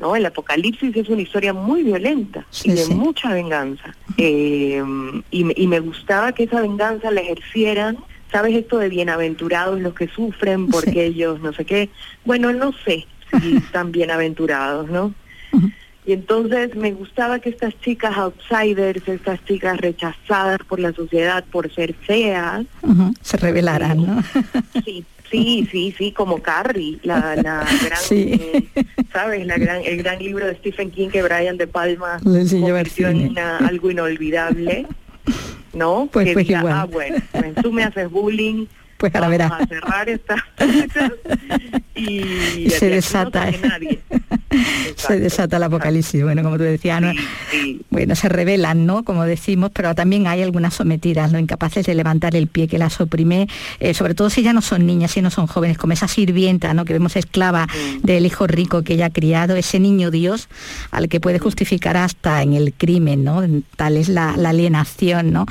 ¿no? El apocalipsis es una historia muy violenta y de mucha venganza. Eh, y, me gustaba que esa venganza la ejercieran ¿sabes esto de bienaventurados los que sufren porque ellos no sé qué? Bueno, no sé si están bienaventurados, ¿no? Y entonces me gustaba que estas chicas outsiders, estas chicas rechazadas por la sociedad por ser feas, se revelaran, ¿no? sí, sí, sí, sí, como Carrie, la, la gran, ¿sabes? La gran, el gran libro de Stephen King que Brian De Palma convirtió en algo inolvidable, ¿no? Pues, pues igual. ah, bueno, pues tú me haces bullying, pues ahora verás. a cerrar esta *laughs* y, se desata *laughs* se desata el apocalipsis. Bueno como tú decías ¿no? bueno se revelan no como decimos pero también hay algunas sometidas no incapaces de levantar el pie que las oprime eh, sobre todo si ya no son niñas si no son jóvenes como esa sirvienta no que vemos esclava del hijo rico que ella ha criado ese niño dios al que puede justificar hasta en el crimen no tal es la, la alienación no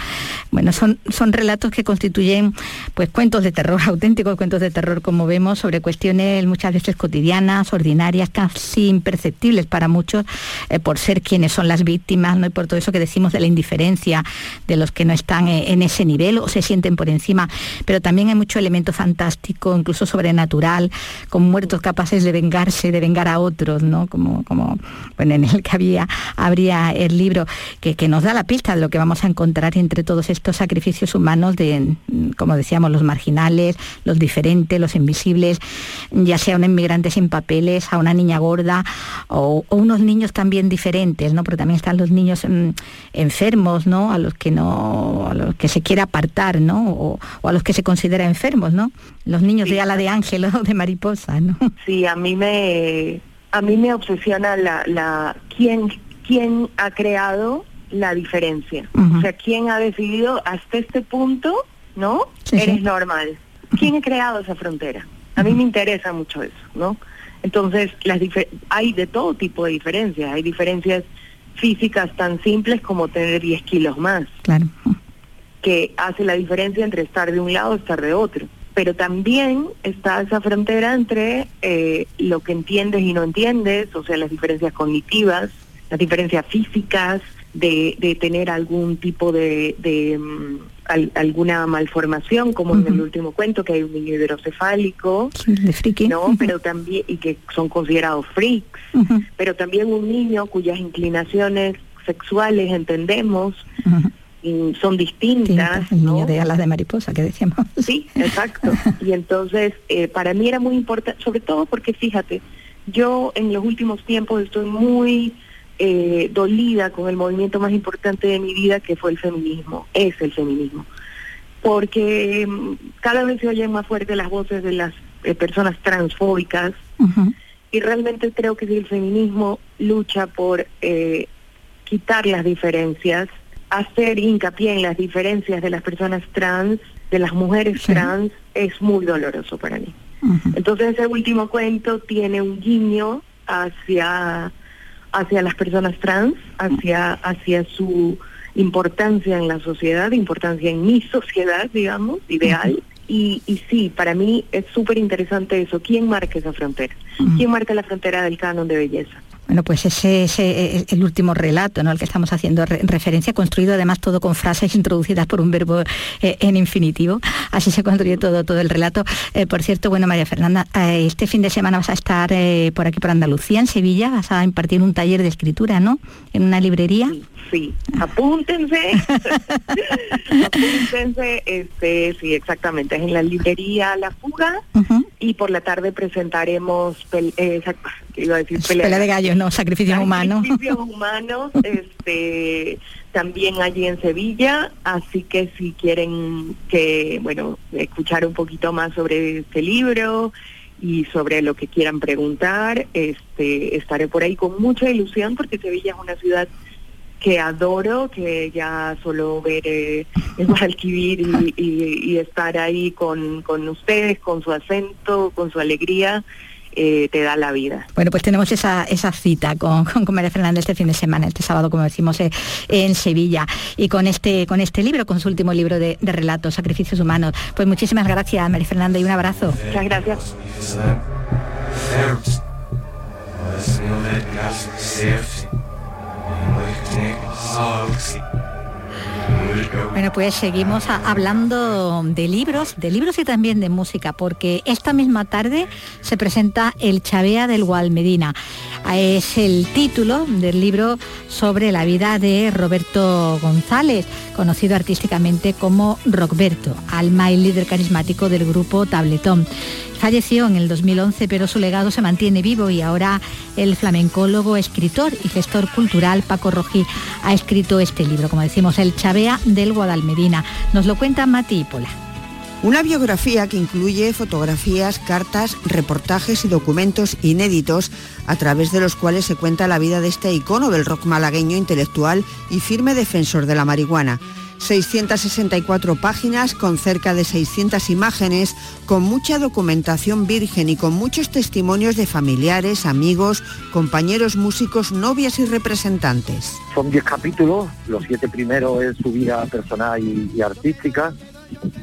bueno son son relatos que constituyen pues cuentos de terror, *laughs* auténticos cuentos de terror, como vemos, sobre cuestiones muchas veces cotidianas, ordinarias, casi imperceptibles para muchos, eh, por ser quienes son las víctimas, ¿no? y por todo eso que decimos de la indiferencia de los que no están eh, en ese nivel o se sienten por encima. Pero también hay mucho elemento fantástico, incluso sobrenatural, con muertos capaces de vengarse, de vengar a otros, ¿no? Como, como bueno, en el que había, habría el libro que, que nos da la pista de lo que vamos a encontrar entre todos estos sacrificios humanos de, como decíamos, los marginales los diferentes, los invisibles, ya sea un inmigrante sin papeles, a una niña gorda o, unos niños también diferentes, ¿no? Porque también están los niños mm, enfermos, ¿no? A los que no, a los que se quiere apartar, ¿no? O, a los que se considera enfermos, ¿no? Los niños de ala de ángel *laughs* o de mariposa, ¿no? Sí, a mí me a mí me obsesiona la, la quién quién ha creado la diferencia. O sea, quién ha decidido hasta este punto ¿no? Eres normal. ¿Quién ha creado esa frontera? A mí me interesa mucho eso, ¿no? Entonces, las hay de todo tipo de diferencias. Hay diferencias físicas tan simples como tener 10 kilos más. Claro. Que hace la diferencia entre estar de un lado y estar de otro. Pero también está esa frontera entre eh, lo que entiendes y no entiendes, o sea, las diferencias cognitivas, las diferencias físicas, de, de tener algún tipo de, de mm, alguna malformación, como en el último cuento, que hay un niño hidrocefálico, ¿no? Pero también, y que son considerados freaks, pero también un niño cuyas inclinaciones sexuales entendemos, mm, son distintas. el niño de alas de mariposa que decíamos. Sí, exacto. y entonces eh, para mí era muy importante, sobre todo porque fíjate, yo en los últimos tiempos estoy muy eh, dolida con el movimiento más importante de mi vida que fue el feminismo, es el feminismo. Porque mm, cada vez se oyen más fuertes las voces de las eh, personas transfóbicas y realmente creo que si el feminismo lucha por eh, quitar las diferencias, hacer hincapié en las diferencias de las personas trans, de las mujeres trans, es muy doloroso para mí. Entonces ese último cuento tiene un guiño hacia, hacia las personas trans, hacia, hacia su importancia en la sociedad, importancia en mi sociedad, digamos, ideal. Y, y, sí, para mí es súper interesante eso. ¿Quién marca esa frontera? ¿Quién marca la frontera del canon de belleza? Bueno, pues ese es el último relato ¿no? al que estamos haciendo referencia, construido además todo con frases *laughs* introducidas por un verbo eh, en infinitivo. Así se construye todo, todo el relato. Eh, por cierto, bueno, María Fernanda, eh, este fin de semana vas a estar por aquí por Andalucía, en Sevilla, vas a impartir un taller de escritura, ¿no? En una librería. Sí, apúntense. *laughs* apúntense, este, sí, exactamente. Es en la librería La Fuga y por la tarde presentaremos, iba a decir pelea, de gallos, no, sacrificios humanos. Sacrificios *laughs* humanos, este, también allí en Sevilla, así que si quieren que, bueno, escuchar un poquito más sobre este libro y sobre lo que quieran preguntar, este, estaré por ahí con mucha ilusión porque Sevilla es una ciudad que adoro, que ya solo ver eh, el Guadalquivir y, y, estar ahí con, con ustedes, con su acento, con su alegría, eh, te da la vida. Bueno, pues tenemos esa, esa cita con, *laughs* con, María Fernández este fin de semana, este sábado, como decimos, eh, en Sevilla. Y con este, con este libro, con su último libro de, de relatos, Sacrificios Humanos. Pues muchísimas gracias, María Fernanda, y un abrazo. Muchas gracias. Bueno, pues seguimos hablando de libros, de libros y también de música, porque esta misma tarde se presenta El Chavea del Gualmedina. Es el título del libro sobre la vida de Roberto González, conocido artísticamente como Rockberto, alma y líder carismático del grupo Tabletón. Falleció en el 2011, pero su legado se mantiene vivo y ahora el flamencólogo, escritor y gestor cultural Paco Rojí ha escrito este libro, como decimos, El Chavea del Guadalmedina. Nos lo cuenta Mati Pola. Una biografía que incluye fotografías, cartas, reportajes y documentos inéditos a través de los cuales se cuenta la vida de este icono del rock malagueño intelectual y firme defensor de la marihuana. 664 páginas con cerca de 600 imágenes, con mucha documentación virgen y con muchos testimonios de familiares, amigos, compañeros músicos, novias y representantes. Son 10 capítulos, los siete primeros es su vida personal y, artística,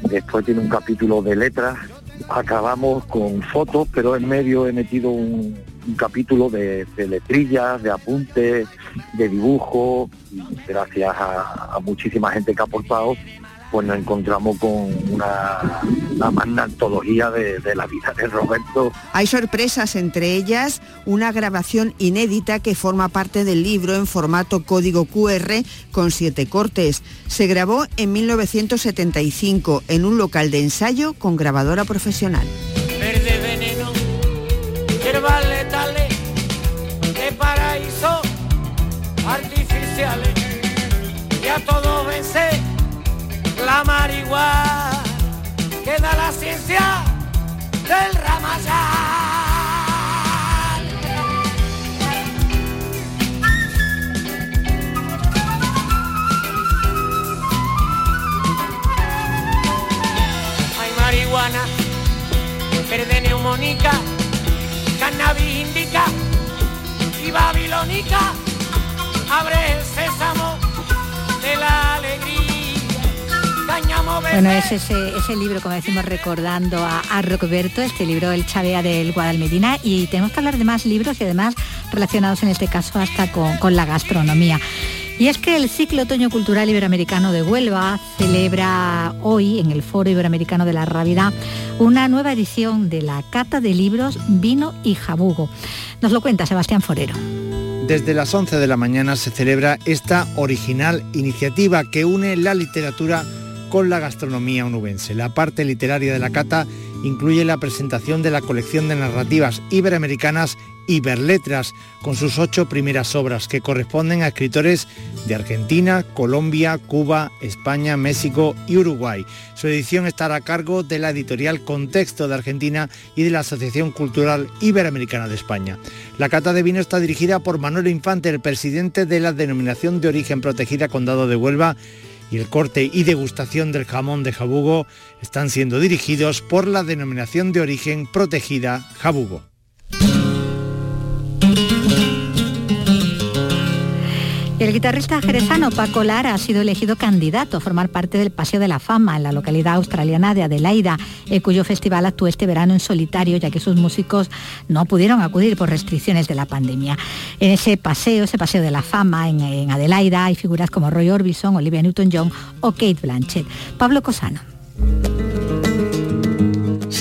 después tiene un capítulo de letras, acabamos con fotos, pero en medio he metido un, capítulo de, letrillas, de apuntes, de dibujo, gracias a, muchísima gente que ha aportado, pues nos encontramos con una, una antología de, de, la vida de Roberto. Hay sorpresas, entre ellas una grabación inédita que forma parte del libro en formato código QR con siete cortes. Se grabó en 1975 en un local de ensayo con grabadora profesional. Verde veneno, letales, de paraíso artificiales, ya todo vence la marihuana, queda la ciencia del ramayán. Marihuana, verde neumónica, cannabis indica y babilónica, abre el sésamo de la bueno, es ese, libro, como decimos, recordando a, Roberto, este libro El Chavea del Guadalmedina, y tenemos que hablar de más libros y además relacionados en este caso hasta con, la gastronomía. Y es que el ciclo Otoño Cultural Iberoamericano de Huelva celebra hoy en el Foro Iberoamericano de la Rábida una nueva edición de la Cata de Libros Vino y Jabugo. Nos lo cuenta Sebastián Forero. desde las 11 de la mañana se celebra esta original iniciativa que une la literatura con la gastronomía onubense. La parte literaria de la cata incluye la presentación de la colección de narrativas iberoamericanas Iberletras, con sus ocho primeras obras que corresponden a escritores de Argentina, Colombia, Cuba, España, México y Uruguay. Su edición estará a cargo de la editorial Contexto de Argentina y de la Asociación Cultural Iberoamericana de España. La cata de vino está dirigida por Manuel Infante, el presidente de la denominación de origen protegida Condado de Huelva y el corte y degustación del jamón de Jabugo están siendo dirigidos por la denominación de origen protegida Jabugo. El guitarrista jerezano Paco Lara ha sido elegido candidato a formar parte del Paseo de la Fama en la localidad australiana de Adelaida, eh, cuyo festival actuó este verano en solitario, ya que sus músicos no pudieron acudir por restricciones de la pandemia. En ese paseo, ese Paseo de la Fama en, en Adelaida, hay figuras como Roy Orbison, Olivia Newton-John o Kate Blanchett. Pablo Cosano.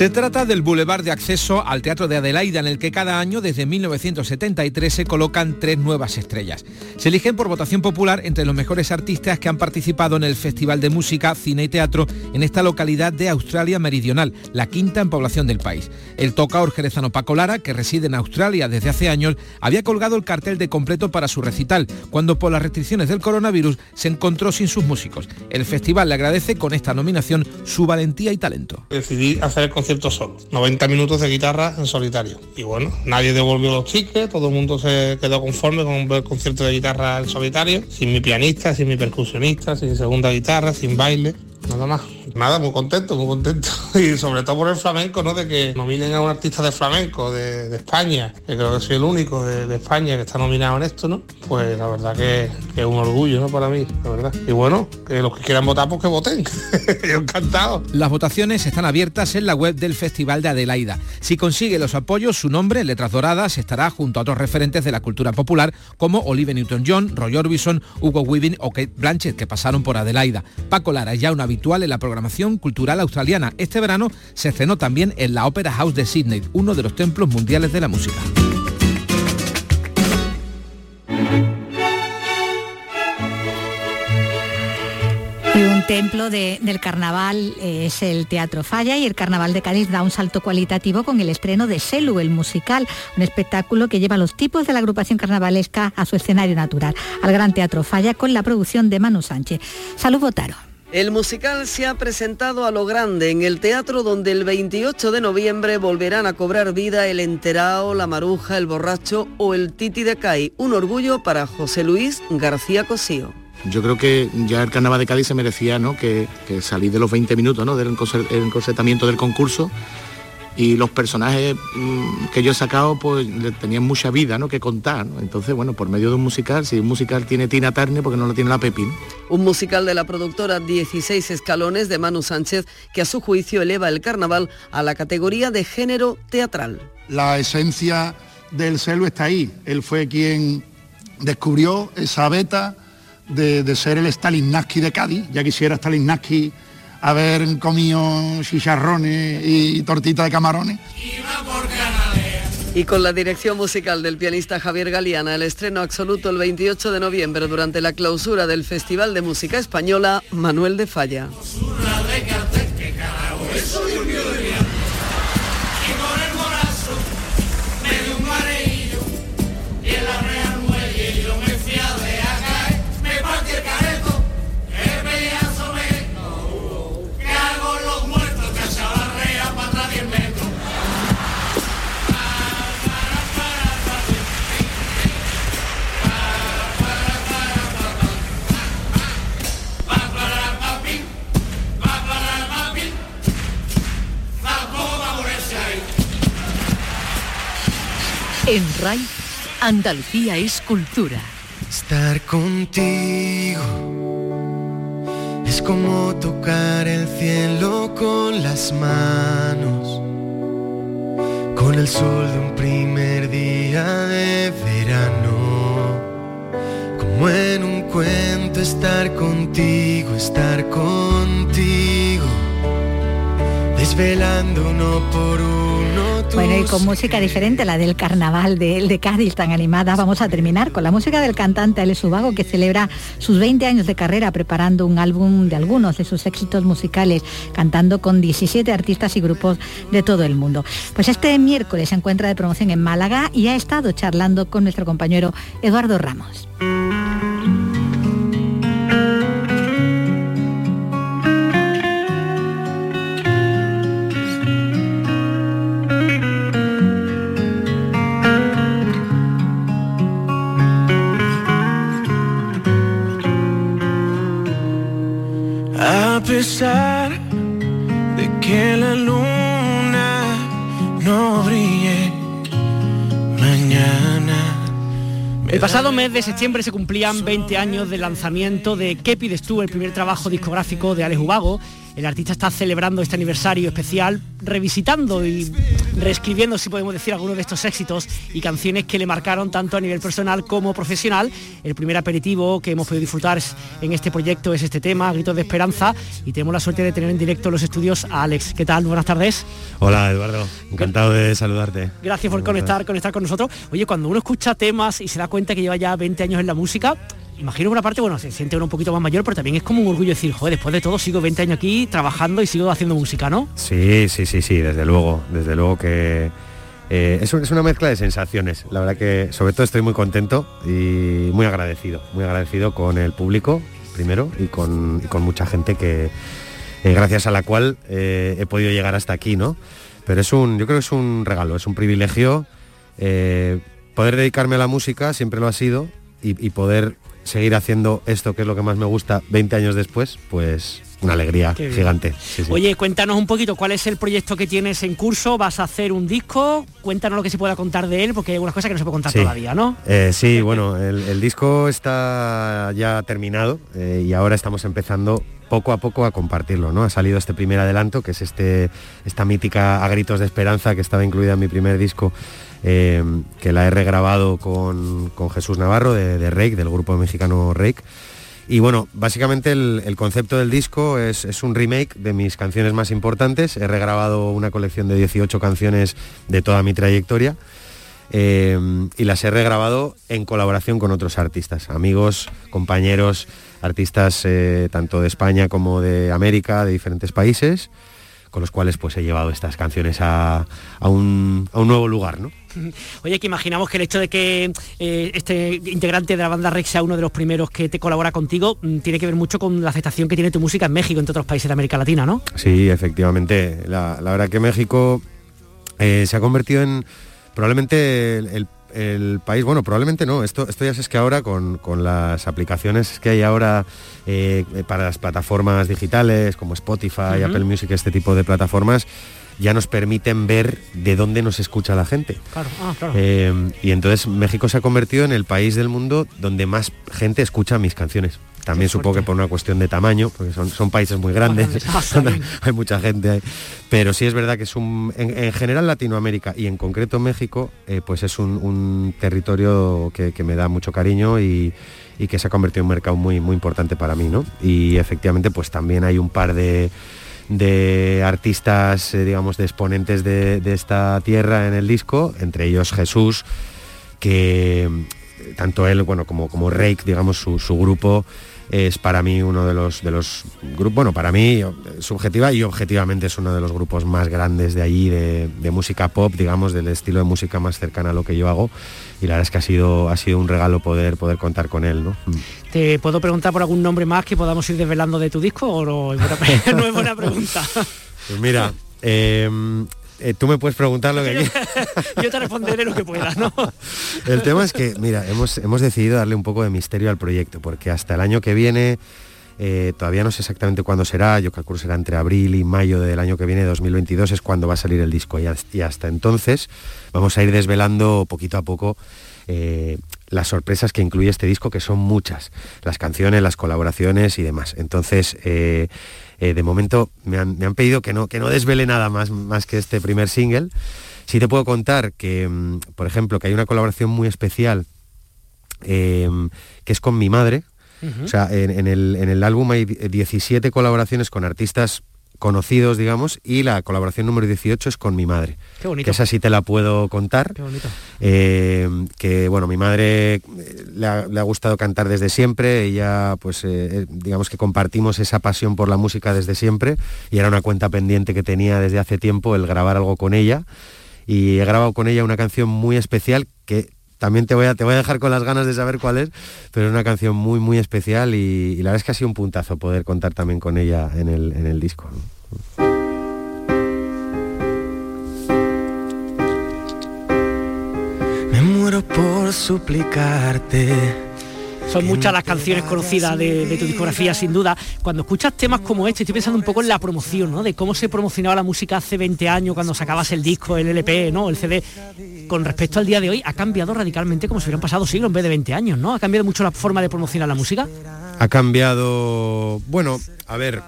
Se trata del bulevar de acceso al Teatro de Adelaida, en el que cada año, desde 1973, se colocan tres nuevas estrellas. Se eligen por votación popular entre los mejores artistas que han participado en el Festival de Música, Cine y Teatro en esta localidad de Australia Meridional, la quinta en población del país. El tocaor jerezano Paco Lara, que reside en Australia desde hace años, había colgado el cartel de completo para su recital, cuando por las restricciones del coronavirus se encontró sin sus músicos. El festival le agradece con esta nominación su valentía y talento. Decidí hacer el concierto solo, 90 minutos de guitarra en solitario. Y bueno, nadie devolvió los tickets, todo el mundo se quedó conforme con ver el concierto de guitarra en solitario, sin mi pianista, sin mi percusionista, sin segunda guitarra, sin baile, nada más. Nada, muy contento, muy contento. *laughs* Y sobre todo por el flamenco, ¿no? De que nominen a un artista de flamenco de, España, que creo que soy el único de, España que está nominado en esto, ¿no? Pues la verdad que, es un orgullo, ¿no? Para mí, la verdad. Y bueno, que los que quieran votar, pues que voten. *laughs* Yo encantado. Las votaciones están abiertas en la web del Festival de Adelaida. Si consigue los apoyos, su nombre, en letras doradas, estará junto a otros referentes de la cultura popular como Olivia Newton-John, Roy Orbison, Hugo Weaving o Kate Blanchett, que pasaron por Adelaida. Paco Lara ya un habitual en la programación cultural australiana. Este verano se estrenó también en la Opera House de Sydney, uno de los templos mundiales de la música. Un templo del carnaval es el Teatro Falla y el Carnaval de Cádiz da un salto cualitativo con el estreno de Selu, el musical, un espectáculo que lleva los tipos de la agrupación carnavalesca a su escenario natural, al Gran Teatro Falla con la producción de Manu Sánchez. Salud Botaro. El musical se ha presentado a lo grande en el teatro donde el 28 de noviembre volverán a cobrar vida el enterao, la maruja, el borracho o el titi de Cai. Un orgullo para José Luis García Cosío. Yo creo que ya el carnaval de Cádiz se merecía ¿no? que, que salir de los 20 minutos ¿no? del encorsetamiento del concurso y los personajes mm, que yo he sacado pues tenían mucha vida ¿no? que contar. Entonces, bueno, por medio de un musical, si un musical tiene Tina Turner, porque no lo tiene la Pepín. Un musical de la productora 16 escalones de Manu Sánchez, que a su juicio eleva el carnaval a la categoría de género teatral. La esencia del celo está ahí. Él fue quien descubrió esa beta de, de ser el Stalinnaski de Cádiz. Ya quisiera Stalinnaski haber comido chicharrones y tortita de camarones. Y con la dirección musical del pianista Javier Galeana, el estreno absoluto el 28 de noviembre durante la clausura del Festival de Música Española, Manuel de Falla. En RAI, Andalucía es cultura. Estar contigo es como tocar el cielo con las manos, con el sol de un primer día de verano, como en un cuento estar contigo, estar contigo desvelando uno por uno. Bueno, y con música diferente, la del carnaval de, el de Cádiz tan animada, vamos a terminar con la música del cantante Alex Ubago, que celebra sus 20 años de carrera preparando un álbum de algunos de sus éxitos musicales, cantando con 17 artistas y grupos de todo el mundo. Pues este miércoles se encuentra de promoción en Málaga y ha estado charlando con nuestro compañero Eduardo Ramos. El pasado mes de septiembre se cumplían 20 años del lanzamiento de ¿Qué pides tú?, el primer trabajo discográfico de Alex Ubago. El artista está celebrando este aniversario especial, revisitando y reescribiendo, si podemos decir, algunos de estos éxitos y canciones que le marcaron tanto a nivel personal como profesional. El primer aperitivo que hemos podido disfrutar en este proyecto es este tema, Gritos de Esperanza, y tenemos la suerte de tener en directo en los estudios a Alex. ¿Qué tal? Buenas tardes. Hola Eduardo, encantado de saludarte. Gracias por conectar, conectar con nosotros. Oye, cuando uno escucha temas y se da cuenta que lleva ya 20 años en la música, imagino una parte, bueno, se siente uno un poquito más mayor, pero también es como un orgullo decir, joder, después de todo sigo 20 años aquí trabajando y sigo haciendo música, ¿no? Sí, sí, sí, sí, desde luego, desde luego que eh, es, un- es una mezcla de sensaciones. La verdad que sobre todo estoy muy contento y muy agradecido, muy agradecido con el público primero y con, con mucha gente que eh, gracias a la cual eh, he podido llegar hasta aquí, ¿no? Pero es un, yo creo que es un regalo, es un privilegio eh, poder dedicarme a la música, siempre lo ha sido, y poder seguir haciendo esto que es lo que más me gusta 20 años después, pues una alegría gigante. sí, sí. Oye, cuéntanos un poquito cuál es el proyecto que tienes en curso, vas a hacer un disco, cuéntanos lo que se pueda contar de él, porque hay algunas cosas que no se puede contar Sí. todavía, ¿no? Eh, sí, bueno, el, el disco está ya terminado eh, y ahora estamos empezando poco a poco a compartirlo, ¿no? Ha salido este primer adelanto, que es este, esta mítica A Gritos de Esperanza que estaba incluida en mi primer disco, eh, que la he regrabado con, con Jesús Navarro de, de Rake, del grupo mexicano Rake. Y bueno, básicamente el, concepto del disco es, es un remake de mis canciones más importantes. He regrabado una colección de 18 canciones de toda mi trayectoria eh, y las he regrabado en colaboración con otros artistas, amigos, compañeros, artistas eh, tanto de España como de América, de diferentes países, con los cuales pues he llevado estas canciones a, a un, a un nuevo lugar, ¿no? *laughs* Oye, que imaginamos que el hecho de que eh, este integrante de la banda Rex sea uno de los primeros que te colabora contigo mm, tiene que ver mucho con la aceptación que tiene tu música en México, entre otros países de América Latina, ¿no? Sí, efectivamente. La, la verdad que México eh, se ha convertido en probablemente el, el- el país, bueno, probablemente no, esto, esto ya es que ahora con, con las aplicaciones que hay ahora eh, para las plataformas digitales como Spotify, Ujú. Apple Music, este tipo de plataformas, ya nos permiten ver de dónde nos escucha la gente. Claro, ah, claro. Eh, y entonces México se ha convertido en el país del mundo donde más gente escucha mis canciones. También supongo que por una cuestión de tamaño, porque son, son países muy grandes, *laughs* hay mucha gente ahí. Pero sí es verdad que es un, en, en general Latinoamérica y en concreto México, eh, pues es un, un territorio que, que me da mucho cariño y, y que se ha convertido en un mercado muy, muy importante para mí, ¿no? Y efectivamente pues también hay un par de, de artistas, eh, digamos, de exponentes de, de esta tierra en el disco, entre ellos Jesús, que tanto él bueno, como, como Rake, digamos, su, su grupo es para mí uno de los de los grupos, bueno, para mí subjetiva y objetivamente es uno de los grupos más grandes de allí, de, de música pop, digamos, del estilo de música más cercana a lo que yo hago. Y la verdad es que ha sido, ha sido un regalo poder, poder contar con él, ¿no? Mm. ¿Te puedo preguntar por algún nombre más que podamos ir desvelando de tu disco o no, es buena- *laughs* no es buena pregunta? Pues mira, eh, eh, tú me puedes preguntar lo que quieras. *laughs* Yo te responderé lo que pueda, ¿no? *laughs* El tema es que, mira, hemos, hemos decidido darle un poco de misterio al proyecto, porque hasta el año que viene, eh, todavía no sé exactamente cuándo será, yo calculo será entre abril y mayo del año que viene, 2022, es cuando va a salir el disco. Y, has- y hasta entonces vamos a ir desvelando poquito a poco eh, las sorpresas que incluye este disco, que son muchas, las canciones, las colaboraciones y demás. Entonces, eh, eh, de momento me han, me han pedido que no, que no desvele nada más, más que este primer single. Sí te puedo contar que, mm, por ejemplo, que hay una colaboración muy especial eh, que es con mi madre. O sea, en, en el, en el álbum hay 17 colaboraciones con artistas conocidos, digamos, y la colaboración número 18 es con mi madre. Qué bonito. Que esa sí te la puedo contar. Qué bonito. Eh, que bueno, mi madre eh, le ha, le ha gustado cantar desde siempre, ella pues eh, digamos que compartimos esa pasión por la música desde siempre y era una cuenta pendiente que tenía desde hace tiempo el grabar algo con ella y he grabado con ella una canción muy especial que también te voy a, te voy a dejar con las ganas de saber cuál es, pero es una canción muy muy especial y, la verdad es que ha sido un puntazo poder contar también con ella en el, en el disco. Me muero por suplicarte. Son muchas las canciones conocidas de, de tu discografía, sin duda. Cuando escuchas temas como este, estoy pensando un poco en la promoción, ¿no? De cómo se promocionaba la música hace 20 años, cuando sacabas el disco, el LP, ¿no? El CD. Con respecto al día de hoy, ha cambiado radicalmente como si hubieran pasado siglos en vez de 20 años, ¿no? Ha cambiado mucho la forma de promocionar la música. Ha cambiado, bueno, a ver,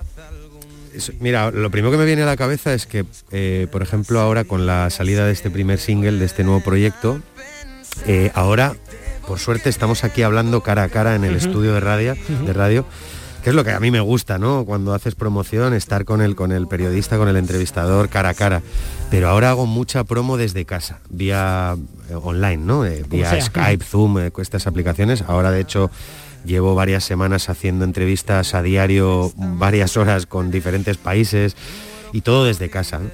mira, lo primero que me viene a la cabeza es que, eh, por ejemplo, ahora con la salida de este primer single, de este nuevo proyecto, eh, ahora, por suerte, estamos aquí hablando cara a cara en el estudio de radio, de radio, que es lo que a mí me gusta, ¿no? Cuando haces promoción, estar con el, con el periodista, con el entrevistador, cara a cara. Pero ahora hago mucha promo desde casa, vía eh, online, ¿no? Eh, vía sea. Skype, Zoom, eh, con estas aplicaciones. Ahora, de hecho, llevo varias semanas haciendo entrevistas a diario, varias horas con diferentes países y todo desde casa. ¿no?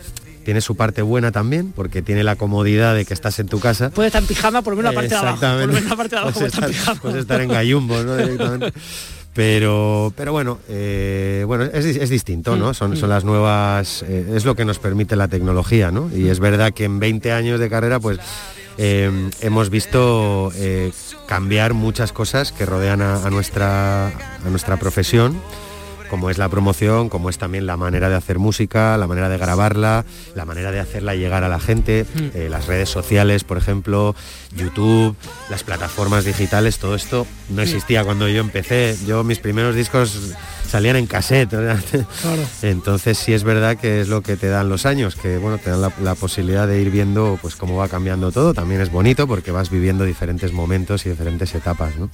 Tiene su parte buena también, porque tiene la comodidad de que estás en tu casa. Puedes estar en pijama por lo menos la parte de abajo. Por parte de abajo Puedes estar puedes estar en gallumbo, ¿no? Directamente. *laughs* Pero, pero bueno, eh, bueno, es, es distinto, ¿no? Son, son las nuevas, eh, es lo que nos permite la tecnología, ¿no? Y es verdad que en 20 años de carrera, pues eh, hemos visto eh, cambiar muchas cosas que rodean a, a nuestra, a nuestra profesión como es la promoción, como es también la manera de hacer música, la manera de grabarla, la manera de hacerla llegar a la gente, eh, las redes sociales, por ejemplo, YouTube, las plataformas digitales, todo esto no existía cuando yo empecé. Yo mis primeros discos salían en cassette. Entonces sí es verdad que es lo que te dan los años, que bueno, te dan la, la posibilidad de ir viendo pues cómo va cambiando todo. También es bonito porque vas viviendo diferentes momentos y diferentes etapas, ¿no?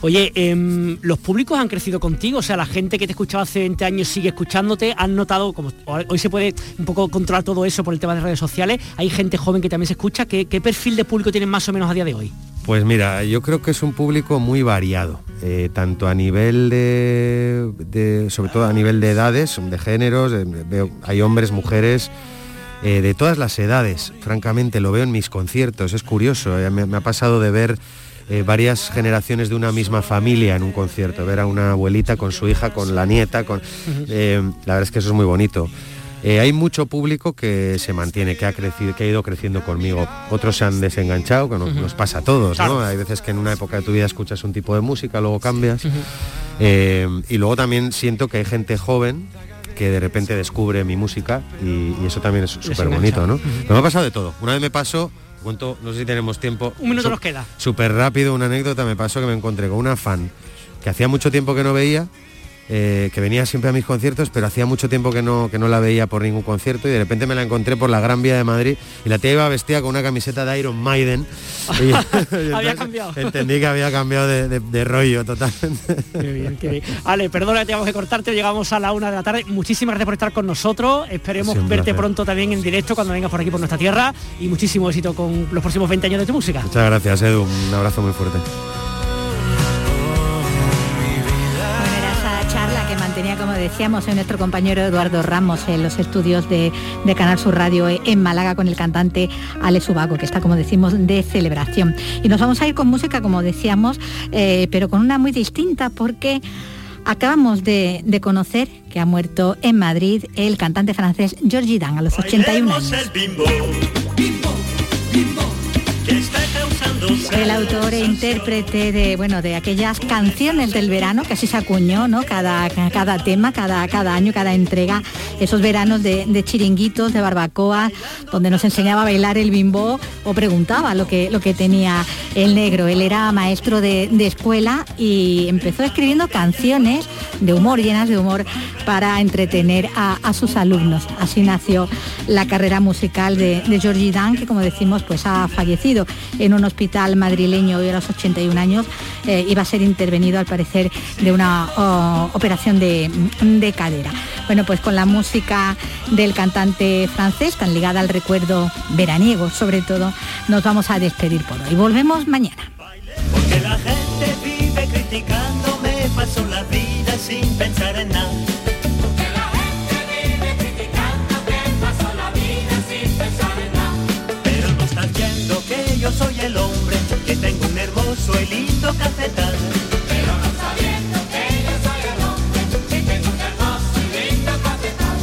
Oye, em, los públicos han crecido contigo, o sea, la gente que te escuchaba hace 20 años sigue escuchándote, han notado, como hoy se puede un poco controlar todo eso por el tema de redes sociales, hay gente joven que también se escucha, ¿qué, qué perfil de público tienen más o menos a día de hoy? Pues mira, yo creo que es un público muy variado, eh, tanto a nivel de, sobre todo a nivel de edades, de géneros, hay hombres, mujeres, eh, de todas las edades, francamente, lo veo en mis conciertos, es curioso, eh, me ha pasado de ver eh, varias generaciones de una misma familia en un concierto, ver a una abuelita con su hija, con la nieta, con, eh, la verdad es que eso es muy bonito. Eh, hay mucho público que se mantiene, que ha crecido, que ha ido creciendo conmigo. Otros se han desenganchado, que nos, nos pasa a todos, ¿no? Hay veces que en una época de tu vida escuchas un tipo de música, luego cambias. Eh, y luego también siento que hay gente joven que de repente descubre mi música y, y eso también es súper bonito, ¿no? Pero me ha pasado de todo. Una vez me pasó, cuento, no sé si tenemos tiempo. Un minuto nos queda. Súper rápido, una anécdota, me pasó que me encontré con una fan que hacía mucho tiempo que no veía, eh, que venía siempre a mis conciertos, pero hacía mucho tiempo que no, que no la veía por ningún concierto y de repente me la encontré por la Gran Vía de Madrid y la tía iba vestida con una camiseta de Iron Maiden. *laughs* Y- *laughs* y Había cambiado. Entendí que había cambiado de, de- de rollo totalmente. Qué bien, qué bien. Ale, perdona que tengamos que cortarte, llegamos a la una de la tarde. Muchísimas gracias por estar con nosotros. Esperemos verte placer. pronto también en directo cuando vengas por aquí por nuestra tierra y muchísimo éxito con los próximos 20 años de tu música. Muchas gracias, Edu. Un abrazo muy fuerte. Como decíamos, hoy nuestro compañero Eduardo Ramos en los estudios de, de Canal Sur Radio en Málaga con el cantante Alex Ubago, que está, como decimos, de celebración. Y nos vamos a ir con música, como decíamos, eh, pero con una muy distinta porque acabamos de, de conocer que ha muerto en Madrid el cantante francés Georgie Dan a los 81 años. el bimbo, bimbo, bimbo, que está causando El autor e intérprete de bueno de aquellas canciones del verano que así se acuñó, ¿no? Cada, cada tema, cada, cada año, cada entrega, esos veranos de, chiringuitos, de barbacoa, donde nos enseñaba a bailar el bimbo, o preguntaba lo que, lo que tenía el negro. Él era maestro de, escuela y empezó escribiendo canciones de humor, llenas de humor, para entretener a, sus alumnos. Así nació la carrera musical de, de Georgie Dan, que como decimos, pues ha fallecido en un hospital madrileño, hoy a los 81 años, eh, iba a ser intervenido al parecer de una oh, operación de, de cadera. Bueno, pues con la música del cantante francés, tan ligada al recuerdo veraniego sobre todo, nos vamos a despedir por hoy. Volvemos mañana. Porque la gente vive criticando, me paso la vida sin pensar en nada. Porque la gente vive criticando, me paso la vida sin pensar en nada. Pero no estás viendo que yo soy el hombre soy lindo cafetal. Pero no sabiendo que yo soy el hombre, que tengo un hermoso lindo cafetal.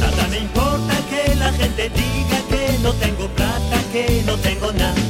Nada me importa que la gente diga que no tengo plata, que no tengo nada.